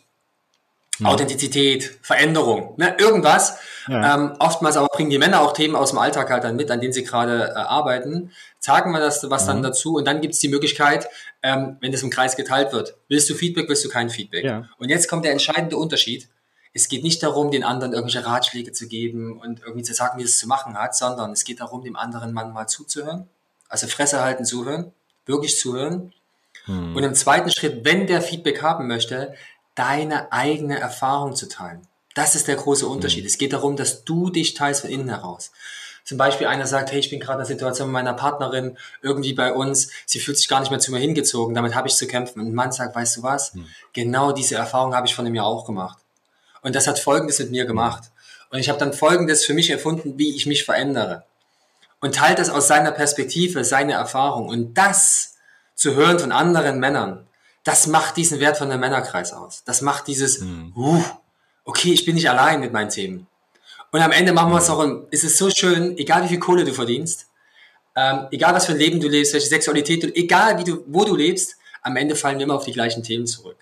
mhm. Authentizität, Veränderung, ne? irgendwas, ja. Ähm, oftmals aber bringen die Männer auch Themen aus dem Alltag halt dann mit, an denen sie gerade äh, arbeiten. Sagen wir das was mhm. dann dazu und dann gibt es die Möglichkeit, ähm, wenn das im Kreis geteilt wird, willst du Feedback, willst du kein Feedback? Ja. Und jetzt kommt der entscheidende Unterschied. Es geht nicht darum, den anderen irgendwelche Ratschläge zu geben und irgendwie zu sagen, wie es zu machen hat, sondern es geht darum, dem anderen Mann mal zuzuhören. Also Fresse halten, zuhören, wirklich zuhören. Mhm. Und im zweiten Schritt, wenn der Feedback haben möchte, deine eigene Erfahrung zu teilen. Das ist der große Unterschied. Mhm. Es geht darum, dass du dich teilst von innen heraus. Zum Beispiel einer sagt, hey, ich bin gerade in einer Situation mit meiner Partnerin irgendwie bei uns, sie fühlt sich gar nicht mehr zu mir hingezogen, damit habe ich zu kämpfen. Und ein Mann sagt, weißt du was? Mhm. Genau diese Erfahrung habe ich von dem Jahr auch gemacht. Und das hat Folgendes mit mir gemacht. Und ich habe dann Folgendes für mich erfunden, wie ich mich verändere. Und teilt das aus seiner Perspektive, seine Erfahrung. Und das zu hören von anderen Männern, das macht diesen Wert von der Männerkreis aus. Das macht dieses, mhm. uh, okay, ich bin nicht allein mit meinen Themen. Und am Ende machen wir es auch, ist es so schön, egal wie viel Kohle du verdienst, ähm, egal was für ein Leben du lebst, welche Sexualität du, egal wie du, wo du lebst, am Ende fallen wir immer auf die gleichen Themen zurück.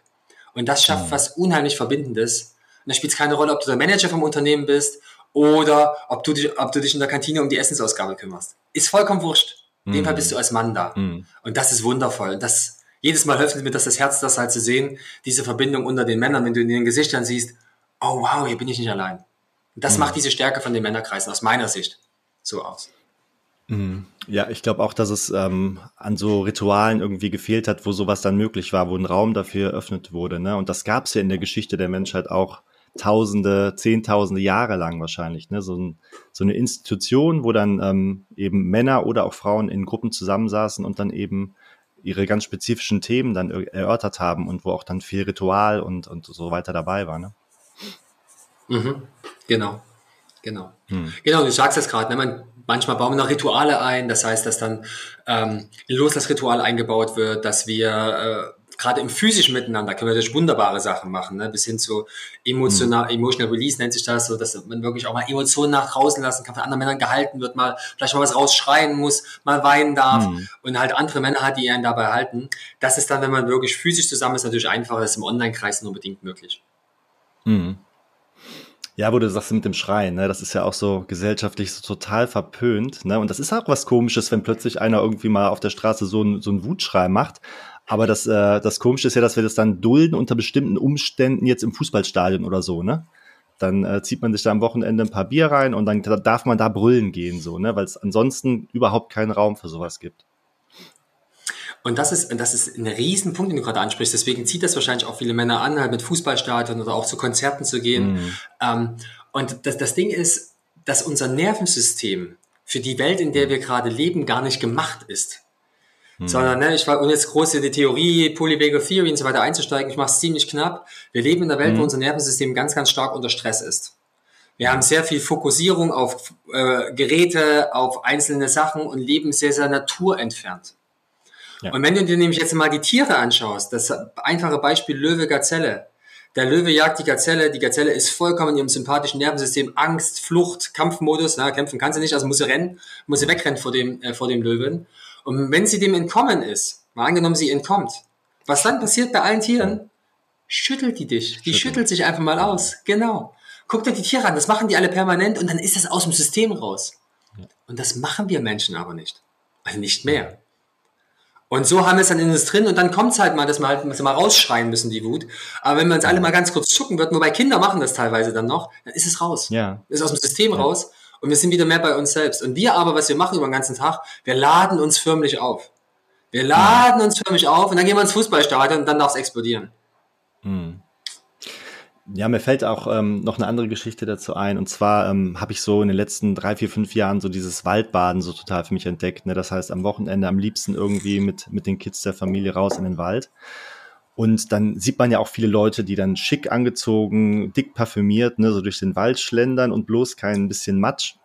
Und das schafft mhm. was unheimlich Verbindendes. Und da spielt es keine Rolle, ob du der Manager vom Unternehmen bist oder ob du dich, ob du dich in der Kantine um die Essensausgabe kümmerst. Ist vollkommen wurscht. In dem Fall bist du als Mann da. Mhm. Und das ist wundervoll. Und das, jedes Mal hilft mir das das Herz, das halt zu sehen, diese Verbindung unter den Männern, wenn du in den Gesichtern siehst, oh wow, hier bin ich nicht allein. Und das mhm. macht diese Stärke von den Männerkreisen aus meiner Sicht so aus. Mhm. Ja, ich glaube auch, dass es ähm, an so Ritualen irgendwie gefehlt hat, wo sowas dann möglich war, wo ein Raum dafür eröffnet wurde. Ne? Und das gab es ja in der Geschichte der Menschheit auch Tausende, Zehntausende Jahre lang wahrscheinlich. Ne? So, ein, so eine Institution, wo dann ähm, eben Männer oder auch Frauen in Gruppen zusammensaßen und dann eben ihre ganz spezifischen Themen dann erörtert haben und wo auch dann viel Ritual und, und so weiter dabei war. Ne? Mhm. Genau, genau. Hm. Genau, du sagst es gerade, ne? Man, manchmal bauen wir noch Rituale ein, das heißt, dass dann ähm, in Loslasritual eingebaut wird, dass wir äh, gerade im physischen Miteinander können wir natürlich wunderbare Sachen machen, ne? bis hin zu emotional, hm. emotional release nennt sich das, so dass man wirklich auch mal Emotionen nach draußen lassen kann, von anderen Männern gehalten wird, mal vielleicht mal was rausschreien muss, mal weinen darf hm. und halt andere Männer hat, die einen dabei halten. Das ist dann, wenn man wirklich physisch zusammen ist, natürlich einfacher, das ist im Online-Kreis nur bedingt möglich. Mhm. Ja, wo du sagst mit dem Schreien, ne, das ist ja auch so gesellschaftlich so total verpönt, ne? Und das ist auch was Komisches, wenn plötzlich einer irgendwie mal auf der Straße so, ein, so einen Wutschrei macht. Aber das, äh, das Komische ist ja, dass wir das dann dulden unter bestimmten Umständen jetzt im Fußballstadion oder so, ne? Dann äh, zieht man sich da am Wochenende ein paar Bier rein und dann darf man da brüllen gehen, so, ne? Weil es ansonsten überhaupt keinen Raum für sowas gibt. Und das ist, das ist ein Riesenpunkt, den du gerade ansprichst. Deswegen zieht das wahrscheinlich auch viele Männer an, halt mit Fußballstadion oder auch zu Konzerten zu gehen. Mhm. Ähm, und das, das Ding ist, dass unser Nervensystem für die Welt, in der wir gerade leben, gar nicht gemacht ist. Hm. Sondern, ne, ich war, um jetzt groß in die Theorie, Polyvagal Theory und so weiter einzusteigen, ich mache es ziemlich knapp. Wir leben in einer Welt, hm. wo unser Nervensystem ganz, ganz stark unter Stress ist. Wir haben sehr viel Fokussierung auf äh, Geräte, auf einzelne Sachen und leben sehr, sehr naturentfernt. Ja. Und wenn du dir nämlich jetzt mal die Tiere anschaust, das einfache Beispiel Löwe, Gazelle. Der Löwe jagt die Gazelle, die Gazelle ist vollkommen in ihrem sympathischen Nervensystem, Angst, Flucht, Kampfmodus, na, kämpfen kann sie nicht, also muss sie rennen, muss sie wegrennen vor dem, äh, vor dem Löwen. Und wenn sie dem entkommen ist, mal angenommen, sie entkommt, was dann passiert bei allen Tieren? Schüttelt die dich. Die Schütteln. schüttelt sich einfach mal aus. Genau. Guck dir die Tiere an, das machen die alle permanent und dann ist das aus dem System raus. Und das machen wir Menschen aber nicht. Also nicht mehr. Und so haben wir es dann in uns drin und dann kommt es halt mal, dass wir halt mal rausschreien müssen, die Wut. Aber wenn wir uns alle mal ganz kurz zucken würden, wobei Kinder machen das teilweise dann noch, dann ist es raus. Ja. Ist aus dem System ja. raus und wir sind wieder mehr bei uns selbst. Und wir aber, was wir machen über den ganzen Tag, wir laden uns förmlich auf. Wir laden uns förmlich auf und dann gehen wir ins Fußballstadion und dann darf es explodieren. Mhm. Ja, mir fällt auch ähm, noch eine andere Geschichte dazu ein. Und zwar ähm, habe ich so in den letzten drei, vier, fünf Jahren so dieses Waldbaden so total für mich entdeckt. Ne? Das heißt, am Wochenende am liebsten irgendwie mit, mit den Kids der Familie raus in den Wald. Und dann sieht man ja auch viele Leute, die dann schick angezogen, dick parfümiert, ne, so durch den Wald schlendern und bloß kein bisschen Matsch.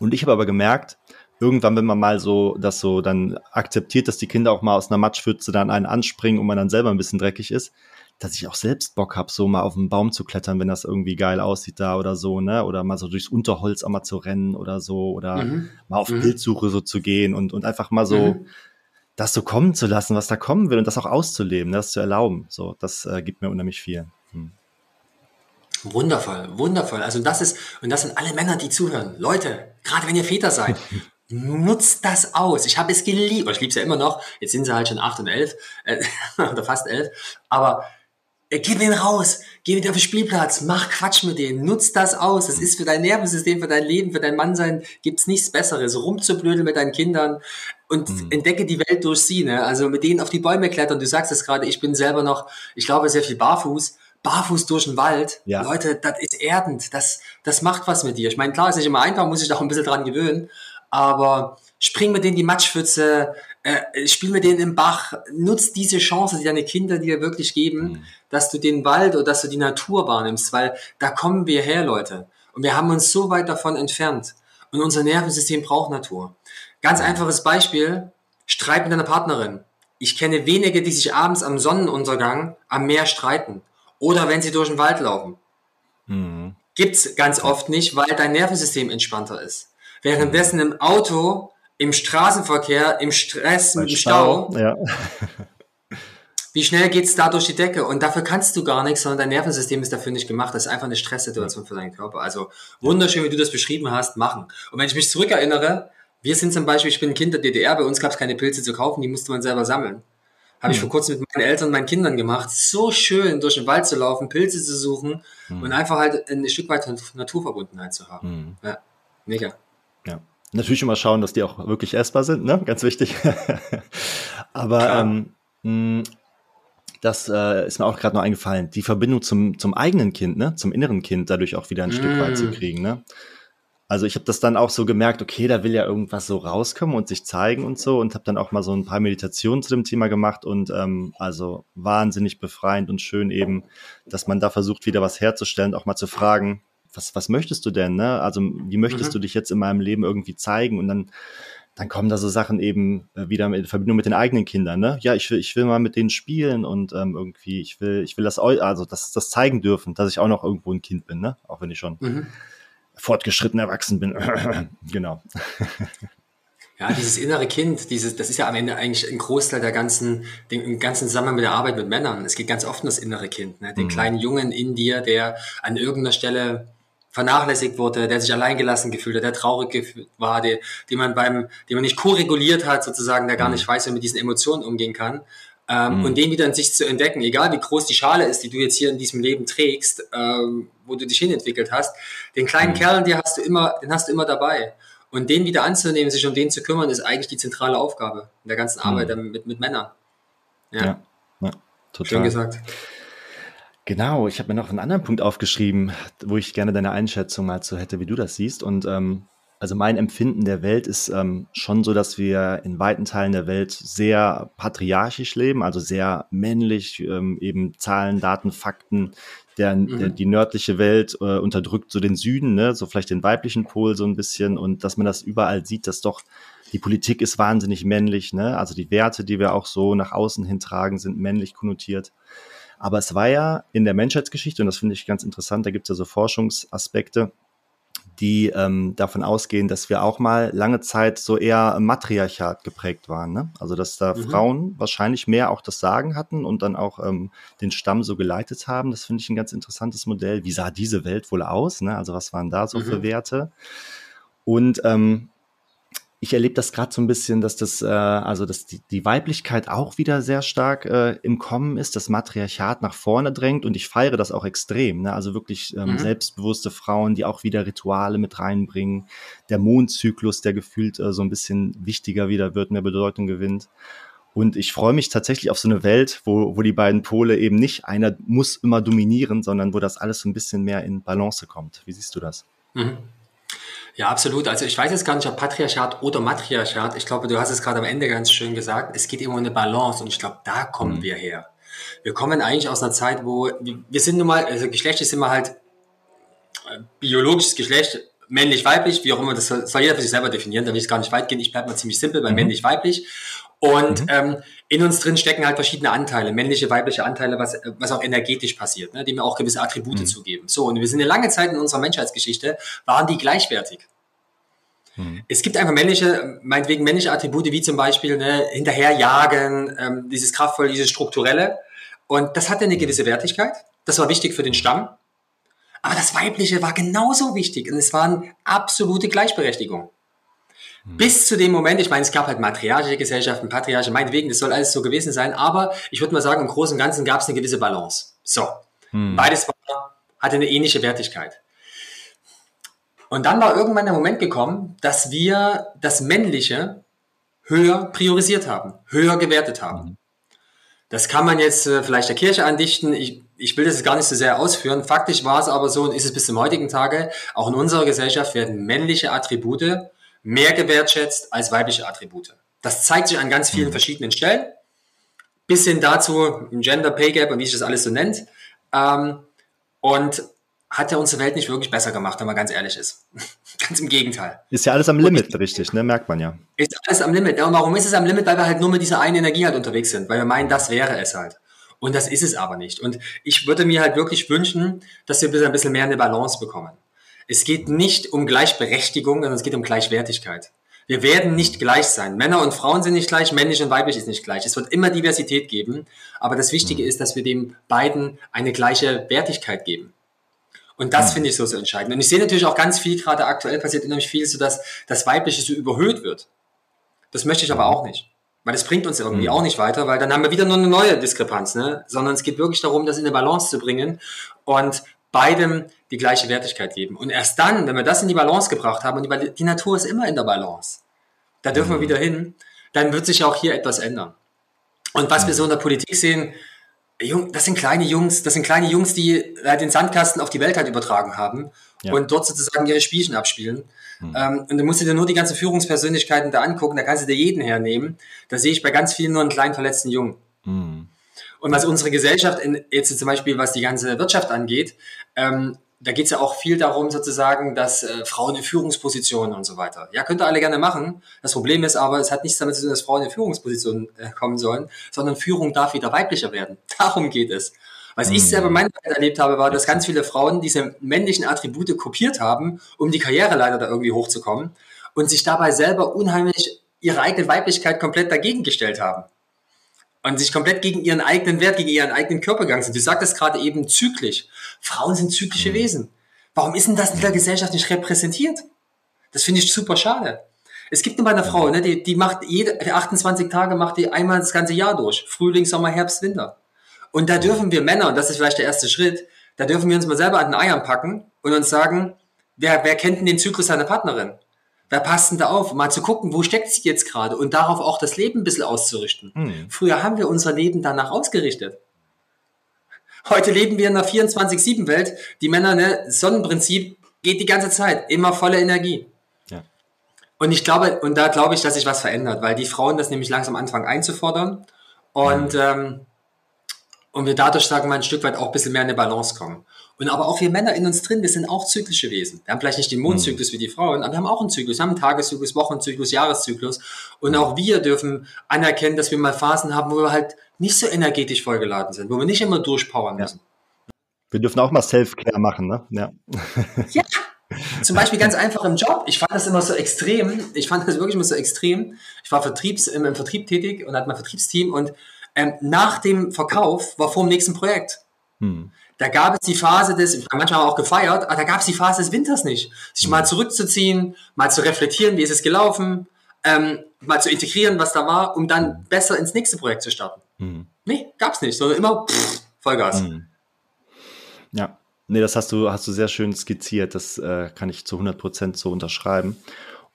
Und ich habe aber gemerkt, irgendwann, wenn man mal so das so dann akzeptiert, dass die Kinder auch mal aus einer Matschpfütze dann einen anspringen und man dann selber ein bisschen dreckig ist, dass ich auch selbst Bock habe, so mal auf den Baum zu klettern, wenn das irgendwie geil aussieht da oder so, ne? Oder mal so durchs Unterholz auch mal zu rennen oder so oder mhm. mal auf mhm. Bildsuche so zu gehen und, und einfach mal so mhm. Das so kommen zu lassen, was da kommen will und das auch auszuleben, das zu erlauben. So, das äh, gibt mir unheimlich viel. Hm. Wundervoll, wundervoll. Also das ist, und das sind alle Männer, die zuhören. Leute, gerade wenn ihr Väter seid, nutzt das aus. Ich habe es geliebt, ich liebe es ja immer noch. Jetzt sind sie halt schon acht und elf, äh, oder fast elf. Aber äh, geh mit denen raus, geh mit auf den Spielplatz, mach Quatsch mit denen, nutz das aus. Das ist für dein Nervensystem, für dein Leben, für dein Mannsein gibt's nichts Besseres. Rumzublödeln mit deinen Kindern und mhm. entdecke die Welt durch sie. Ne? Also mit denen auf die Bäume klettern. Du sagst es gerade, ich bin selber noch, ich glaube, sehr viel barfuß. Barfuß durch den Wald. Ja. Leute, das ist erdend. Das, das macht was mit dir. Ich meine, klar, ist nicht immer einfach, muss ich auch ein bisschen dran gewöhnen. Aber spring mit denen die Matschpfütze, äh, spiel mit denen im Bach, nutz diese Chance, die deine Kinder dir wirklich geben, mhm. dass du den Wald oder dass du die Natur wahrnimmst, weil da kommen wir her, Leute. Und wir haben uns so weit davon entfernt. Und unser Nervensystem braucht Natur. Ganz einfaches Beispiel, Streit mit deiner Partnerin. Ich kenne wenige, die sich abends am Sonnenuntergang am Meer streiten. Oder wenn sie durch den Wald laufen. Mhm. Gibt's ganz oft nicht, weil dein Nervensystem entspannter ist. Währenddessen im Auto im Straßenverkehr, im Stress, mit dem Stau. Stau. Ja. Wie schnell geht's da durch die Decke? Und dafür kannst du gar nichts, sondern dein Nervensystem ist dafür nicht gemacht. Das ist einfach eine Stresssituation für deinen Körper. Also wunderschön, wie du das beschrieben hast, machen. Und wenn ich mich zurückerinnere, wir sind zum Beispiel, ich bin ein Kind der DDR, bei uns gab es keine Pilze zu kaufen, die musste man selber sammeln. Habe ich hm. vor kurzem mit meinen Eltern und meinen Kindern gemacht. So schön, durch den Wald zu laufen, Pilze zu suchen mhm. und einfach halt ein Stück weit Naturverbundenheit zu haben. Mhm. Ja, mega. Ja. Natürlich immer schauen, dass die auch wirklich essbar sind, ne? Ganz wichtig. Aber ähm, mh, das äh, ist mir auch gerade noch eingefallen. Die Verbindung zum, zum eigenen Kind, ne? Zum inneren Kind dadurch auch wieder ein mm. Stück weit zu kriegen, ne? Also ich habe das dann auch so gemerkt, okay, da will ja irgendwas so rauskommen und sich zeigen und so und habe dann auch mal so ein paar Meditationen zu dem Thema gemacht und ähm, also wahnsinnig befreiend und schön eben, dass man da versucht, wieder was herzustellen, auch mal zu fragen, was, was möchtest du denn? Ne? Also wie möchtest mhm. du dich jetzt in meinem Leben irgendwie zeigen? Und dann, dann kommen da so Sachen eben äh, wieder in Verbindung mit den eigenen Kindern. Ne? Ja, ich will, ich will mal mit denen spielen und ähm, irgendwie, ich will, ich will das, also das, das zeigen dürfen, dass ich auch noch irgendwo ein Kind bin, ne? Auch wenn ich schon mhm. Fortgeschritten erwachsen bin. genau. Ja, dieses innere Kind, dieses, das ist ja am Ende eigentlich ein Großteil der ganzen, den ganzen Zusammenhang mit der Arbeit mit Männern. Es geht ganz oft um das innere Kind, ne? den mhm. kleinen Jungen in dir, der an irgendeiner Stelle vernachlässigt wurde, der sich alleingelassen gefühlt hat, der traurig war, der, den man beim, den man nicht ko-reguliert hat, sozusagen, der gar mhm. nicht weiß, wie man mit diesen Emotionen umgehen kann. Ähm, mhm. Und den wieder in sich zu entdecken, egal wie groß die Schale ist, die du jetzt hier in diesem Leben trägst, ähm, wo du dich hinentwickelt hast, den kleinen mhm. Kerl, den hast du immer, den hast du immer dabei. Und den wieder anzunehmen, sich um den zu kümmern, ist eigentlich die zentrale Aufgabe in der ganzen Arbeit mhm. mit, mit Männern. Ja, ja, ja total. Schön gesagt. Genau, ich habe mir noch einen anderen Punkt aufgeschrieben, wo ich gerne deine Einschätzung mal so hätte, wie du das siehst. Und ähm, Also mein Empfinden der Welt ist ähm, schon so, dass wir in weiten Teilen der Welt sehr patriarchisch leben, also sehr männlich, ähm, eben Zahlen, Daten, Fakten. Der, mhm. der, die nördliche Welt äh, unterdrückt so den Süden, ne, so vielleicht den weiblichen Pol so ein bisschen und dass man das überall sieht, dass doch die Politik ist wahnsinnig männlich, ne? Also die Werte, die wir auch so nach außen hintragen, sind männlich konnotiert. Aber es war ja in der Menschheitsgeschichte, und das finde ich ganz interessant, da gibt es ja so Forschungsaspekte, die ähm, davon ausgehen, dass wir auch mal lange Zeit so eher Matriarchat geprägt waren. Ne? Also dass da mhm. Frauen wahrscheinlich mehr auch das Sagen hatten und dann auch ähm, den Stamm so geleitet haben. Das finde ich ein ganz interessantes Modell. Wie sah diese Welt wohl aus? Ne? Also was waren da so mhm. für Werte? Und ähm, ich erlebe das gerade so ein bisschen, dass das, äh, also dass die, die Weiblichkeit auch wieder sehr stark äh, im Kommen ist, das Matriarchat nach vorne drängt und ich feiere das auch extrem. Ne? Also wirklich ähm, mhm. selbstbewusste Frauen, die auch wieder Rituale mit reinbringen. Der Mondzyklus, der gefühlt äh, so ein bisschen wichtiger wieder wird, mehr Bedeutung gewinnt. Und ich freue mich tatsächlich auf so eine Welt, wo, wo die beiden Pole eben nicht einer muss immer dominieren, sondern wo das alles so ein bisschen mehr in Balance kommt. Wie siehst du das? Mhm. Ja, absolut. Also ich weiß jetzt gar nicht, ob Patriarchat oder Matriarchat. Ich glaube, du hast es gerade am Ende ganz schön gesagt. Es geht immer um eine Balance und ich glaube, da kommen mhm. wir her. Wir kommen eigentlich aus einer Zeit, wo wir sind nun mal, also Geschlecht ist immer halt äh, biologisches Geschlecht, männlich, weiblich, wie auch immer, das soll, soll jeder für sich selber definieren, da will ich gar nicht weit gehen. Ich bleibe mal ziemlich simpel bei mhm. männlich, weiblich. Und mhm. ähm, in uns drin stecken halt verschiedene Anteile, männliche, weibliche Anteile, was, was auch energetisch passiert, ne, die mir auch gewisse Attribute mhm. zugeben. So, und wir sind eine lange Zeit in unserer Menschheitsgeschichte, waren die gleichwertig. Mhm. Es gibt einfach männliche, meinetwegen männliche Attribute, wie zum Beispiel ne, hinterherjagen, ähm, dieses kraftvolle, dieses strukturelle. Und das hatte eine gewisse Wertigkeit. Das war wichtig für den Stamm. Aber das Weibliche war genauso wichtig und es war eine absolute Gleichberechtigung. Hm. Bis zu dem Moment, ich meine, es gab halt matriarchische Gesellschaften, patriarchische, meinetwegen, das soll alles so gewesen sein, aber ich würde mal sagen, im Großen und Ganzen gab es eine gewisse Balance. So. Hm. Beides war, hatte eine ähnliche Wertigkeit. Und dann war irgendwann der Moment gekommen, dass wir das Männliche höher priorisiert haben, höher gewertet haben. Hm. Das kann man jetzt äh, vielleicht der Kirche andichten. Ich, ich will das gar nicht so sehr ausführen. Faktisch war es aber so und ist es bis zum heutigen Tage, auch in unserer Gesellschaft werden männliche Attribute mehr gewertschätzt als weibliche Attribute. Das zeigt sich an ganz vielen mhm. verschiedenen Stellen. Bis hin dazu im Gender Pay Gap und wie sich das alles so nennt. Ähm, und hat ja unsere Welt nicht wirklich besser gemacht, wenn man ganz ehrlich ist. ganz im Gegenteil. Ist ja alles am Limit, und, richtig, ne? Merkt man ja. Ist alles am Limit. Ja, und warum ist es am Limit? Weil wir halt nur mit dieser einen Energie halt unterwegs sind, weil wir meinen, das wäre es halt. Und das ist es aber nicht. Und ich würde mir halt wirklich wünschen, dass wir ein bisschen mehr eine Balance bekommen. Es geht nicht um Gleichberechtigung, sondern es geht um Gleichwertigkeit. Wir werden nicht gleich sein. Männer und Frauen sind nicht gleich, männlich und weiblich ist nicht gleich. Es wird immer Diversität geben, aber das Wichtige mhm. ist, dass wir dem beiden eine gleiche Wertigkeit geben. Und das mhm. finde ich so, so entscheidend. Und ich sehe natürlich auch ganz viel, gerade aktuell passiert unheimlich viel, so dass das Weibliche so überhöht wird. Das möchte ich aber auch nicht. Weil das bringt uns irgendwie mhm. auch nicht weiter, weil dann haben wir wieder nur eine neue Diskrepanz, ne? Sondern es geht wirklich darum, das in eine Balance zu bringen. Und beidem die gleiche Wertigkeit geben. Und erst dann, wenn wir das in die Balance gebracht haben, und die, die Natur ist immer in der Balance, da dürfen mhm. wir wieder hin, dann wird sich auch hier etwas ändern. Und was mhm. wir so in der Politik sehen, das sind kleine Jungs, das sind kleine Jungs, die halt den Sandkasten auf die Welt halt übertragen haben ja. und dort sozusagen ihre Spielchen abspielen. Mhm. Ähm, und du musst dir nur die ganzen Führungspersönlichkeiten da angucken, da kannst du dir jeden hernehmen. Da sehe ich bei ganz vielen nur einen kleinen verletzten Jungen. Mhm. Und was unsere Gesellschaft, in, jetzt zum Beispiel was die ganze Wirtschaft angeht, ähm, da geht es ja auch viel darum, sozusagen, dass äh, Frauen in Führungspositionen und so weiter. Ja, könnt ihr alle gerne machen. Das Problem ist aber, es hat nichts damit zu tun, dass Frauen in Führungspositionen äh, kommen sollen, sondern Führung darf wieder weiblicher werden. Darum geht es. Was ich selber in meiner Zeit erlebt habe, war, dass ganz viele Frauen diese männlichen Attribute kopiert haben, um die Karriereleiter da irgendwie hochzukommen und sich dabei selber unheimlich ihre eigene Weiblichkeit komplett dagegen gestellt haben und sich komplett gegen ihren eigenen Wert, gegen ihren eigenen Körper gegangen sind. Du sagtest gerade eben zyklisch. Frauen sind zyklische mhm. Wesen. Warum ist denn das in der Gesellschaft nicht repräsentiert? Das finde ich super schade. Es gibt nur eine Frau, ne, die, die macht jede 28 Tage macht die einmal das ganze Jahr durch. Frühling, Sommer, Herbst, Winter. Und da dürfen wir Männer, und das ist vielleicht der erste Schritt, da dürfen wir uns mal selber an den Eiern packen und uns sagen, wer, wer kennt denn den Zyklus seiner Partnerin? Wer passt denn da auf? Mal zu gucken, wo steckt sie jetzt gerade und darauf auch das Leben ein bisschen auszurichten. Hm. Früher haben wir unser Leben danach ausgerichtet. Heute leben wir in einer 24-7-Welt. Die Männer, ne, Sonnenprinzip geht die ganze Zeit, immer volle Energie. Ja. Und ich glaube, und da glaube ich, dass sich was verändert, weil die Frauen das nämlich langsam anfangen einzufordern und, mhm. ähm, und wir dadurch, sagen wir mal, ein Stück weit auch ein bisschen mehr in eine Balance kommen. Und aber auch wir Männer in uns drin, wir sind auch zyklische Wesen. Wir haben vielleicht nicht den Mondzyklus mhm. wie die Frauen, aber wir haben auch einen Zyklus. Wir haben einen Tageszyklus, Wochenzyklus, Jahreszyklus. Und mhm. auch wir dürfen anerkennen, dass wir mal Phasen haben, wo wir halt nicht so energetisch vollgeladen sind, wo wir nicht immer durchpowern müssen. Ja. Wir dürfen auch mal Self-Care machen, ne? Ja. ja. Zum Beispiel ganz einfach im Job. Ich fand das immer so extrem. Ich fand das wirklich immer so extrem. Ich war Vertriebs, im, im Vertrieb tätig und hatte mein Vertriebsteam und ähm, nach dem Verkauf war vor dem nächsten Projekt. Hm. Da gab es die Phase des, ich habe manchmal auch gefeiert, aber da gab es die Phase des Winters nicht. Sich mal zurückzuziehen, mal zu reflektieren, wie ist es gelaufen, ähm, mal zu integrieren, was da war, um dann besser ins nächste Projekt zu starten. Mhm. Nee, gab's nicht, sondern immer pff, Vollgas. Mhm. Ja, nee, das hast du, hast du sehr schön skizziert. Das äh, kann ich zu 100 Prozent so unterschreiben.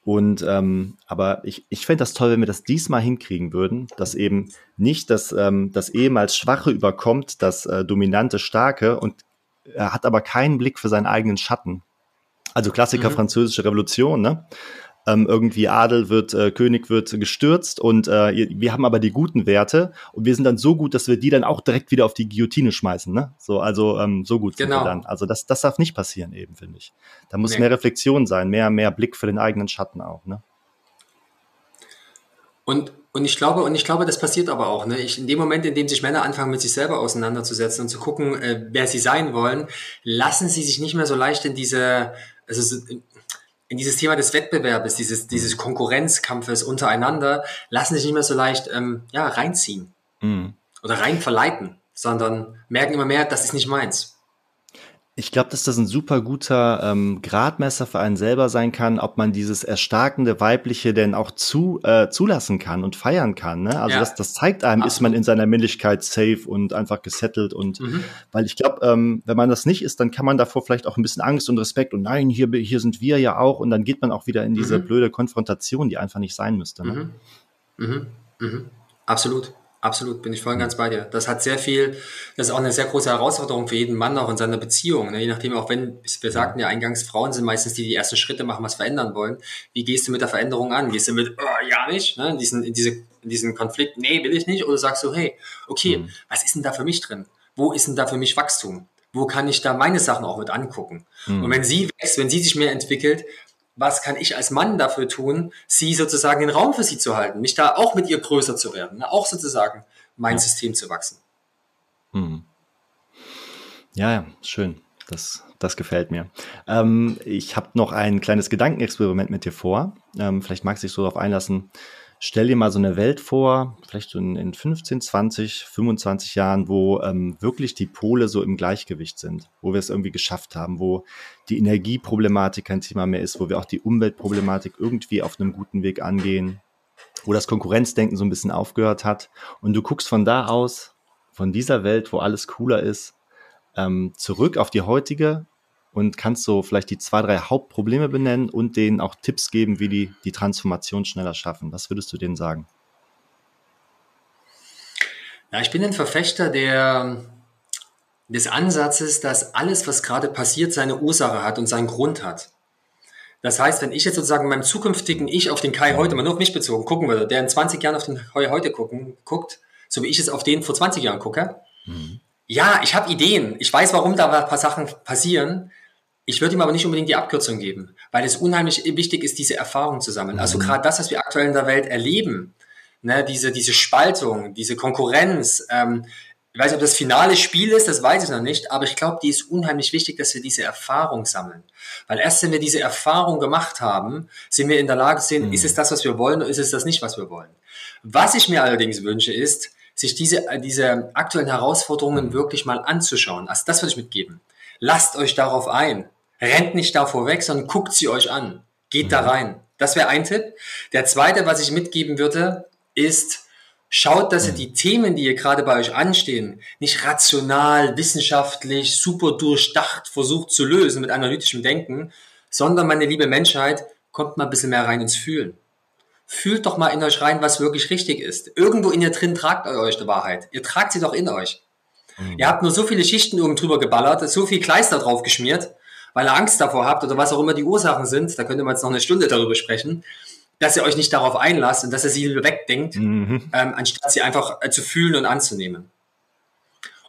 Und ähm, aber ich, ich fände das toll, wenn wir das diesmal hinkriegen würden, dass eben nicht das, ähm, das ehemals Schwache überkommt, das äh, dominante Starke und er hat aber keinen Blick für seinen eigenen Schatten. Also Klassiker mhm. französische Revolution, ne? Ähm, irgendwie Adel wird, äh, König wird gestürzt und äh, wir haben aber die guten Werte und wir sind dann so gut, dass wir die dann auch direkt wieder auf die Guillotine schmeißen, ne? So, also ähm, so gut genau. sind wir dann. Also das, das darf nicht passieren eben, finde ich. Da muss nee. mehr Reflexion sein, mehr, mehr Blick für den eigenen Schatten auch, ne? Und, und ich glaube, und ich glaube, das passiert aber auch. Ne? Ich, in dem Moment, in dem sich Männer anfangen, mit sich selber auseinanderzusetzen und zu gucken, äh, wer sie sein wollen, lassen sie sich nicht mehr so leicht in diese, also in dieses Thema des Wettbewerbes, dieses, dieses Konkurrenzkampfes untereinander, lassen sich nicht mehr so leicht ähm, ja, reinziehen mhm. oder rein verleiten, sondern merken immer mehr, das ist nicht meins. Ich glaube, dass das ein super guter ähm, Gradmesser für einen selber sein kann, ob man dieses erstarkende Weibliche denn auch zu, äh, zulassen kann und feiern kann. Ne? Also ja. das, das zeigt einem, Absolut. ist man in seiner Männlichkeit safe und einfach gesettelt. Und mhm. weil ich glaube, ähm, wenn man das nicht ist, dann kann man davor vielleicht auch ein bisschen Angst und Respekt und nein, hier, hier sind wir ja auch. Und dann geht man auch wieder in diese mhm. blöde Konfrontation, die einfach nicht sein müsste. Ne? Mhm. mhm. mhm. Absolut. Absolut, bin ich voll und ganz bei dir. Das hat sehr viel, das ist auch eine sehr große Herausforderung für jeden Mann auch in seiner Beziehung. Ne? Je nachdem, auch wenn, wir sagten ja eingangs, Frauen sind meistens die, die ersten Schritte machen, was verändern wollen. Wie gehst du mit der Veränderung an? Gehst du mit, oh, ja nicht, ne? in, diesen, in, diese, in diesen Konflikt, nee, will ich nicht? Oder sagst du, hey, okay, mhm. was ist denn da für mich drin? Wo ist denn da für mich Wachstum? Wo kann ich da meine Sachen auch mit angucken? Mhm. Und wenn sie wächst, wenn sie sich mehr entwickelt, was kann ich als Mann dafür tun, sie sozusagen den Raum für sie zu halten, mich da auch mit ihr größer zu werden, ne? auch sozusagen mein ja. System zu wachsen. Hm. Ja, ja, schön. Das, das gefällt mir. Ähm, ich habe noch ein kleines Gedankenexperiment mit dir vor. Ähm, vielleicht magst du dich so darauf einlassen. Stell dir mal so eine Welt vor, vielleicht so in, in 15, 20, 25 Jahren, wo ähm, wirklich die Pole so im Gleichgewicht sind, wo wir es irgendwie geschafft haben, wo die Energieproblematik kein Thema mehr ist, wo wir auch die Umweltproblematik irgendwie auf einem guten Weg angehen, wo das Konkurrenzdenken so ein bisschen aufgehört hat. Und du guckst von da aus, von dieser Welt, wo alles cooler ist, ähm, zurück auf die heutige und kannst so vielleicht die zwei, drei Hauptprobleme benennen und denen auch Tipps geben, wie die die Transformation schneller schaffen. Was würdest du denen sagen? Ja, ich bin ein Verfechter der, des Ansatzes, dass alles, was gerade passiert, seine Ursache hat und seinen Grund hat. Das heißt, wenn ich jetzt sozusagen meinem zukünftigen Ich auf den Kai heute, mal nur auf mich bezogen, gucken würde, der in 20 Jahren auf den Kai heute gucken, guckt, so wie ich es auf den vor 20 Jahren gucke, mhm. ja, ich habe Ideen, ich weiß, warum da ein paar Sachen passieren, ich würde ihm aber nicht unbedingt die Abkürzung geben, weil es unheimlich wichtig ist, diese Erfahrung zu sammeln. Also mhm. gerade das, was wir aktuell in der Welt erleben, ne, diese, diese Spaltung, diese Konkurrenz, ähm, ich weiß nicht, ob das finale Spiel ist, das weiß ich noch nicht, aber ich glaube, die ist unheimlich wichtig, dass wir diese Erfahrung sammeln. Weil erst wenn wir diese Erfahrung gemacht haben, sind wir in der Lage zu sehen, mhm. ist es das, was wir wollen oder ist es das nicht, was wir wollen. Was ich mir allerdings wünsche, ist, sich diese, diese aktuellen Herausforderungen mhm. wirklich mal anzuschauen. Also das würde ich mitgeben. Lasst euch darauf ein. Rennt nicht davor weg, sondern guckt sie euch an. Geht mhm. da rein. Das wäre ein Tipp. Der zweite, was ich mitgeben würde, ist, schaut, dass ihr die Themen, die ihr gerade bei euch anstehen, nicht rational, wissenschaftlich, super durchdacht versucht zu lösen mit analytischem Denken, sondern, meine liebe Menschheit, kommt mal ein bisschen mehr rein ins Fühlen. Fühlt doch mal in euch rein, was wirklich richtig ist. Irgendwo in ihr drin tragt ihr euch die Wahrheit. Ihr tragt sie doch in euch. Mhm. Ihr habt nur so viele Schichten oben drüber geballert, so viel Kleister drauf geschmiert, weil ihr Angst davor habt oder was auch immer die Ursachen sind. Da könnte man jetzt noch eine Stunde darüber sprechen. dass ihr euch nicht darauf einlasst und dass ihr sie wegdenkt, mhm. ähm, anstatt sie einfach äh, zu fühlen und anzunehmen.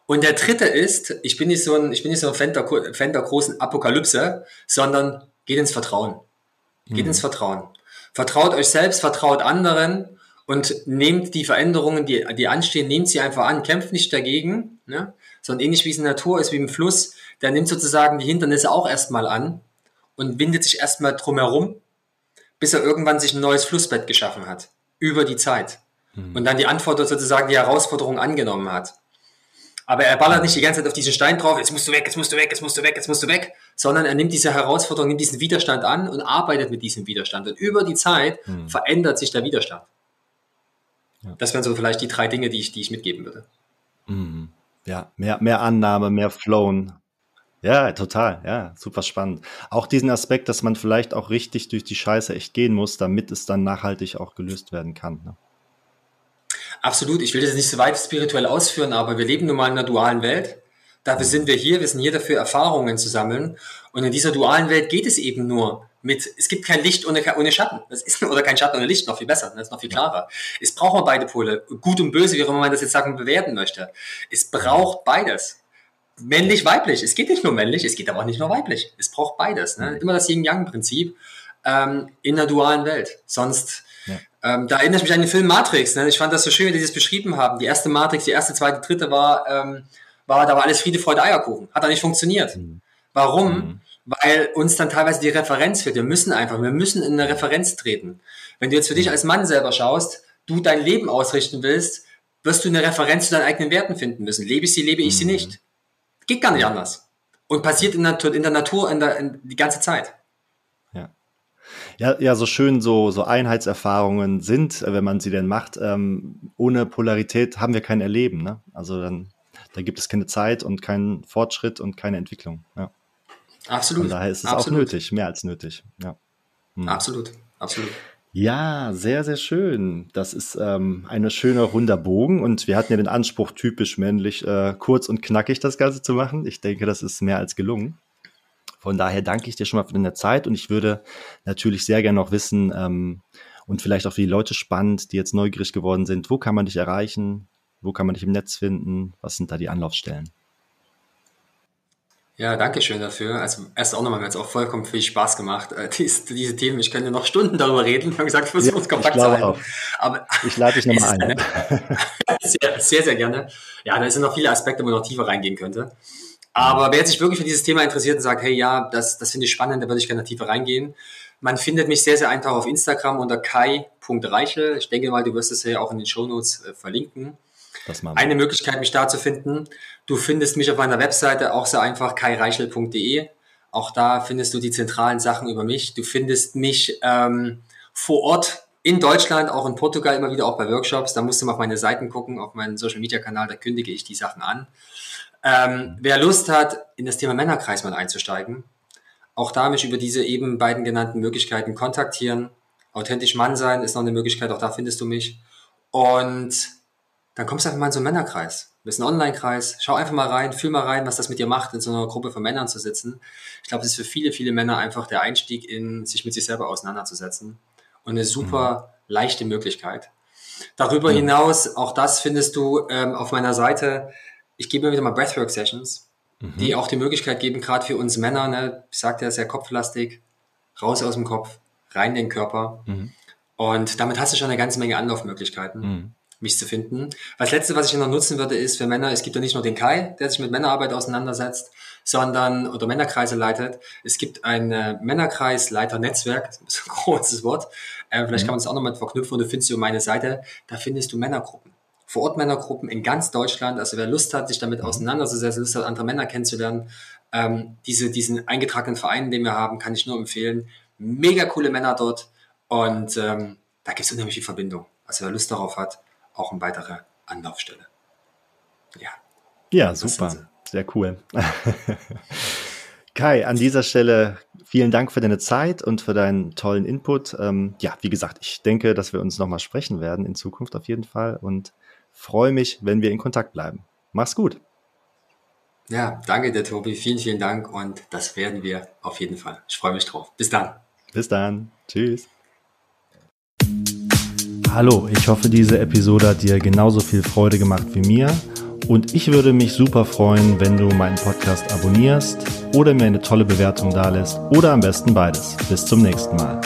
Und der dritte ist, ich bin nicht so ein, ich bin nicht so ein Fan der, Fan der großen Apokalypse, sondern geht ins Vertrauen. Geht mhm. ins Vertrauen. Vertraut euch selbst, vertraut anderen und nehmt die Veränderungen, die, die anstehen, nehmt sie einfach an, kämpft nicht dagegen, ne? sondern ähnlich wie es in der Natur ist, wie im Fluss, der nimmt sozusagen die Hindernisse auch erstmal an und windet sich erstmal drumherum, bis er irgendwann sich ein neues Flussbett geschaffen hat, über die Zeit. Mhm. Und dann die Antwort sozusagen die Herausforderung angenommen hat. Aber er ballert nicht die ganze Zeit auf diesen Stein drauf, jetzt musst du weg, jetzt musst du weg, jetzt musst du weg, jetzt musst du weg, sondern er nimmt diese Herausforderung, nimmt diesen Widerstand an und arbeitet mit diesem Widerstand. Und über die Zeit mhm. verändert sich der Widerstand. Ja. Das wären so vielleicht die drei Dinge, die ich, die ich mitgeben würde. Mhm. Ja, mehr, mehr Annahme, mehr Flown. Ja, total. Ja, super spannend. Auch diesen Aspekt, dass man vielleicht auch richtig durch die Scheiße echt gehen muss, damit es dann nachhaltig auch gelöst werden kann. Ne? Absolut. Ich will das nicht so weit spirituell ausführen, aber wir leben nun mal in einer dualen Welt. Dafür sind wir hier. Wir sind hier dafür, Erfahrungen zu sammeln. Und in dieser dualen Welt geht es eben nur mit, es gibt kein Licht ohne, ohne Schatten. Das ist, oder kein Schatten ohne Licht, noch viel besser, das ist noch viel klarer. Es braucht beide Pole, gut und böse, wie auch immer man das jetzt sagen bewerten möchte. Es braucht beides. Männlich, weiblich. Es geht nicht nur männlich, es geht aber auch nicht nur weiblich. Es braucht beides. Ne? Immer das Yin-Yang-Prinzip ähm, in der dualen Welt. Sonst, ja. ähm, da erinnere ich mich an den Film Matrix. Ne? Ich fand das so schön, wie die das beschrieben haben. Die erste Matrix, die erste, zweite, dritte war, ähm, war da war alles Friede, Freude, Eierkuchen. Hat da nicht funktioniert. Mhm. Warum? Mhm weil uns dann teilweise die Referenz fehlt. Wir müssen einfach, wir müssen in eine Referenz treten. Wenn du jetzt für dich als Mann selber schaust, du dein Leben ausrichten willst, wirst du eine Referenz zu deinen eigenen Werten finden müssen. Lebe ich sie, lebe ich sie mhm. nicht. Geht gar nicht anders. Und passiert in der, in der Natur in der, in die ganze Zeit. Ja. Ja, ja, so schön so, so Einheitserfahrungen sind, wenn man sie denn macht. Ähm, ohne Polarität haben wir kein Erleben. Ne? Also dann, da gibt es keine Zeit und keinen Fortschritt und keine Entwicklung. Ja. Absolut. Von daher ist es absolut. auch nötig, mehr als nötig. Ja. Hm. Absolut, absolut. Ja, sehr, sehr schön. Das ist ähm, eine schöne runder Bogen und wir hatten ja den Anspruch, typisch männlich, äh, kurz und knackig das Ganze zu machen. Ich denke, das ist mehr als gelungen. Von daher danke ich dir schon mal für deine Zeit und ich würde natürlich sehr gerne noch wissen ähm, und vielleicht auch für die Leute spannend, die jetzt neugierig geworden sind, wo kann man dich erreichen? Wo kann man dich im Netz finden? Was sind da die Anlaufstellen? Ja, danke schön dafür. Also erst auch nochmal, mir hat es auch vollkommen viel Spaß gemacht. Äh, dies, diese Themen, ich könnte noch Stunden darüber reden. Ich habe gesagt, ich versuche ja, es kompakt zu halten. Aber ich lade dich nochmal ein. sehr, sehr, sehr gerne. Ja, da sind noch viele Aspekte, wo man noch tiefer reingehen könnte. Aber wer sich wirklich für dieses Thema interessiert und sagt, hey, ja, das, das finde ich spannend, da würde ich gerne tiefer reingehen. Man findet mich sehr, sehr einfach auf Instagram unter kai.reichel. Ich denke mal, du wirst es ja auch in den Shownotes äh, verlinken. Eine Möglichkeit, mich da zu finden. Du findest mich auf meiner Webseite auch sehr einfach, kaireichel.de. Auch da findest du die zentralen Sachen über mich. Du findest mich ähm, vor Ort in Deutschland, auch in Portugal immer wieder auch bei Workshops. Da musst du mal auf meine Seiten gucken, auf meinen Social Media Kanal, da kündige ich die Sachen an. Ähm, wer Lust hat, in das Thema Männerkreis mal einzusteigen, auch da mich über diese eben beiden genannten Möglichkeiten kontaktieren. Authentisch Mann sein ist noch eine Möglichkeit, auch da findest du mich. Und dann kommst du einfach mal in so einen Männerkreis. Du bist ein Online-Kreis. Schau einfach mal rein, fühl mal rein, was das mit dir macht, in so einer Gruppe von Männern zu sitzen. Ich glaube, das ist für viele, viele Männer einfach der Einstieg in sich mit sich selber auseinanderzusetzen. Und eine super mhm. leichte Möglichkeit. Darüber mhm. hinaus, auch das findest du ähm, auf meiner Seite. Ich gebe mir wieder mal Breathwork-Sessions, mhm. die auch die Möglichkeit geben, gerade für uns Männer, ne, ich sagte ja, sehr kopflastig, raus aus dem Kopf, rein in den Körper. Mhm. Und damit hast du schon eine ganze Menge Anlaufmöglichkeiten. Mich zu finden. Das letzte, was ich noch nutzen würde, ist für Männer, es gibt ja nicht nur den Kai, der sich mit Männerarbeit auseinandersetzt, sondern oder Männerkreise leitet. Es gibt ein äh, Männerkreisleiter-Netzwerk, das ist ein großes Wort. Äh, vielleicht mhm. kann man das auch nochmal verknüpfen und du findest du meine Seite, da findest du Männergruppen. Vor Ort Männergruppen in ganz Deutschland. Also wer Lust hat, sich damit mhm. auseinanderzusetzen, Lust hat, andere Männer kennenzulernen, ähm, diese, diesen eingetragenen Verein, den wir haben, kann ich nur empfehlen. Mega coole Männer dort und ähm, da gibt es unheimlich viel Verbindung. Also wer Lust darauf hat, auch eine weitere Anlaufstelle. Ja. Ja, super. Sehr cool. Kai, an dieser Stelle vielen Dank für deine Zeit und für deinen tollen Input. Ähm, ja, wie gesagt, ich denke, dass wir uns nochmal sprechen werden in Zukunft auf jeden Fall und freue mich, wenn wir in Kontakt bleiben. Mach's gut. Ja, danke dir, Tobi. Vielen, vielen Dank und das werden wir auf jeden Fall. Ich freue mich drauf. Bis dann. Bis dann. Tschüss. Hallo, ich hoffe, diese Episode hat dir genauso viel Freude gemacht wie mir. Und ich würde mich super freuen, wenn du meinen Podcast abonnierst oder mir eine tolle Bewertung dalässt oder am besten beides. Bis zum nächsten Mal.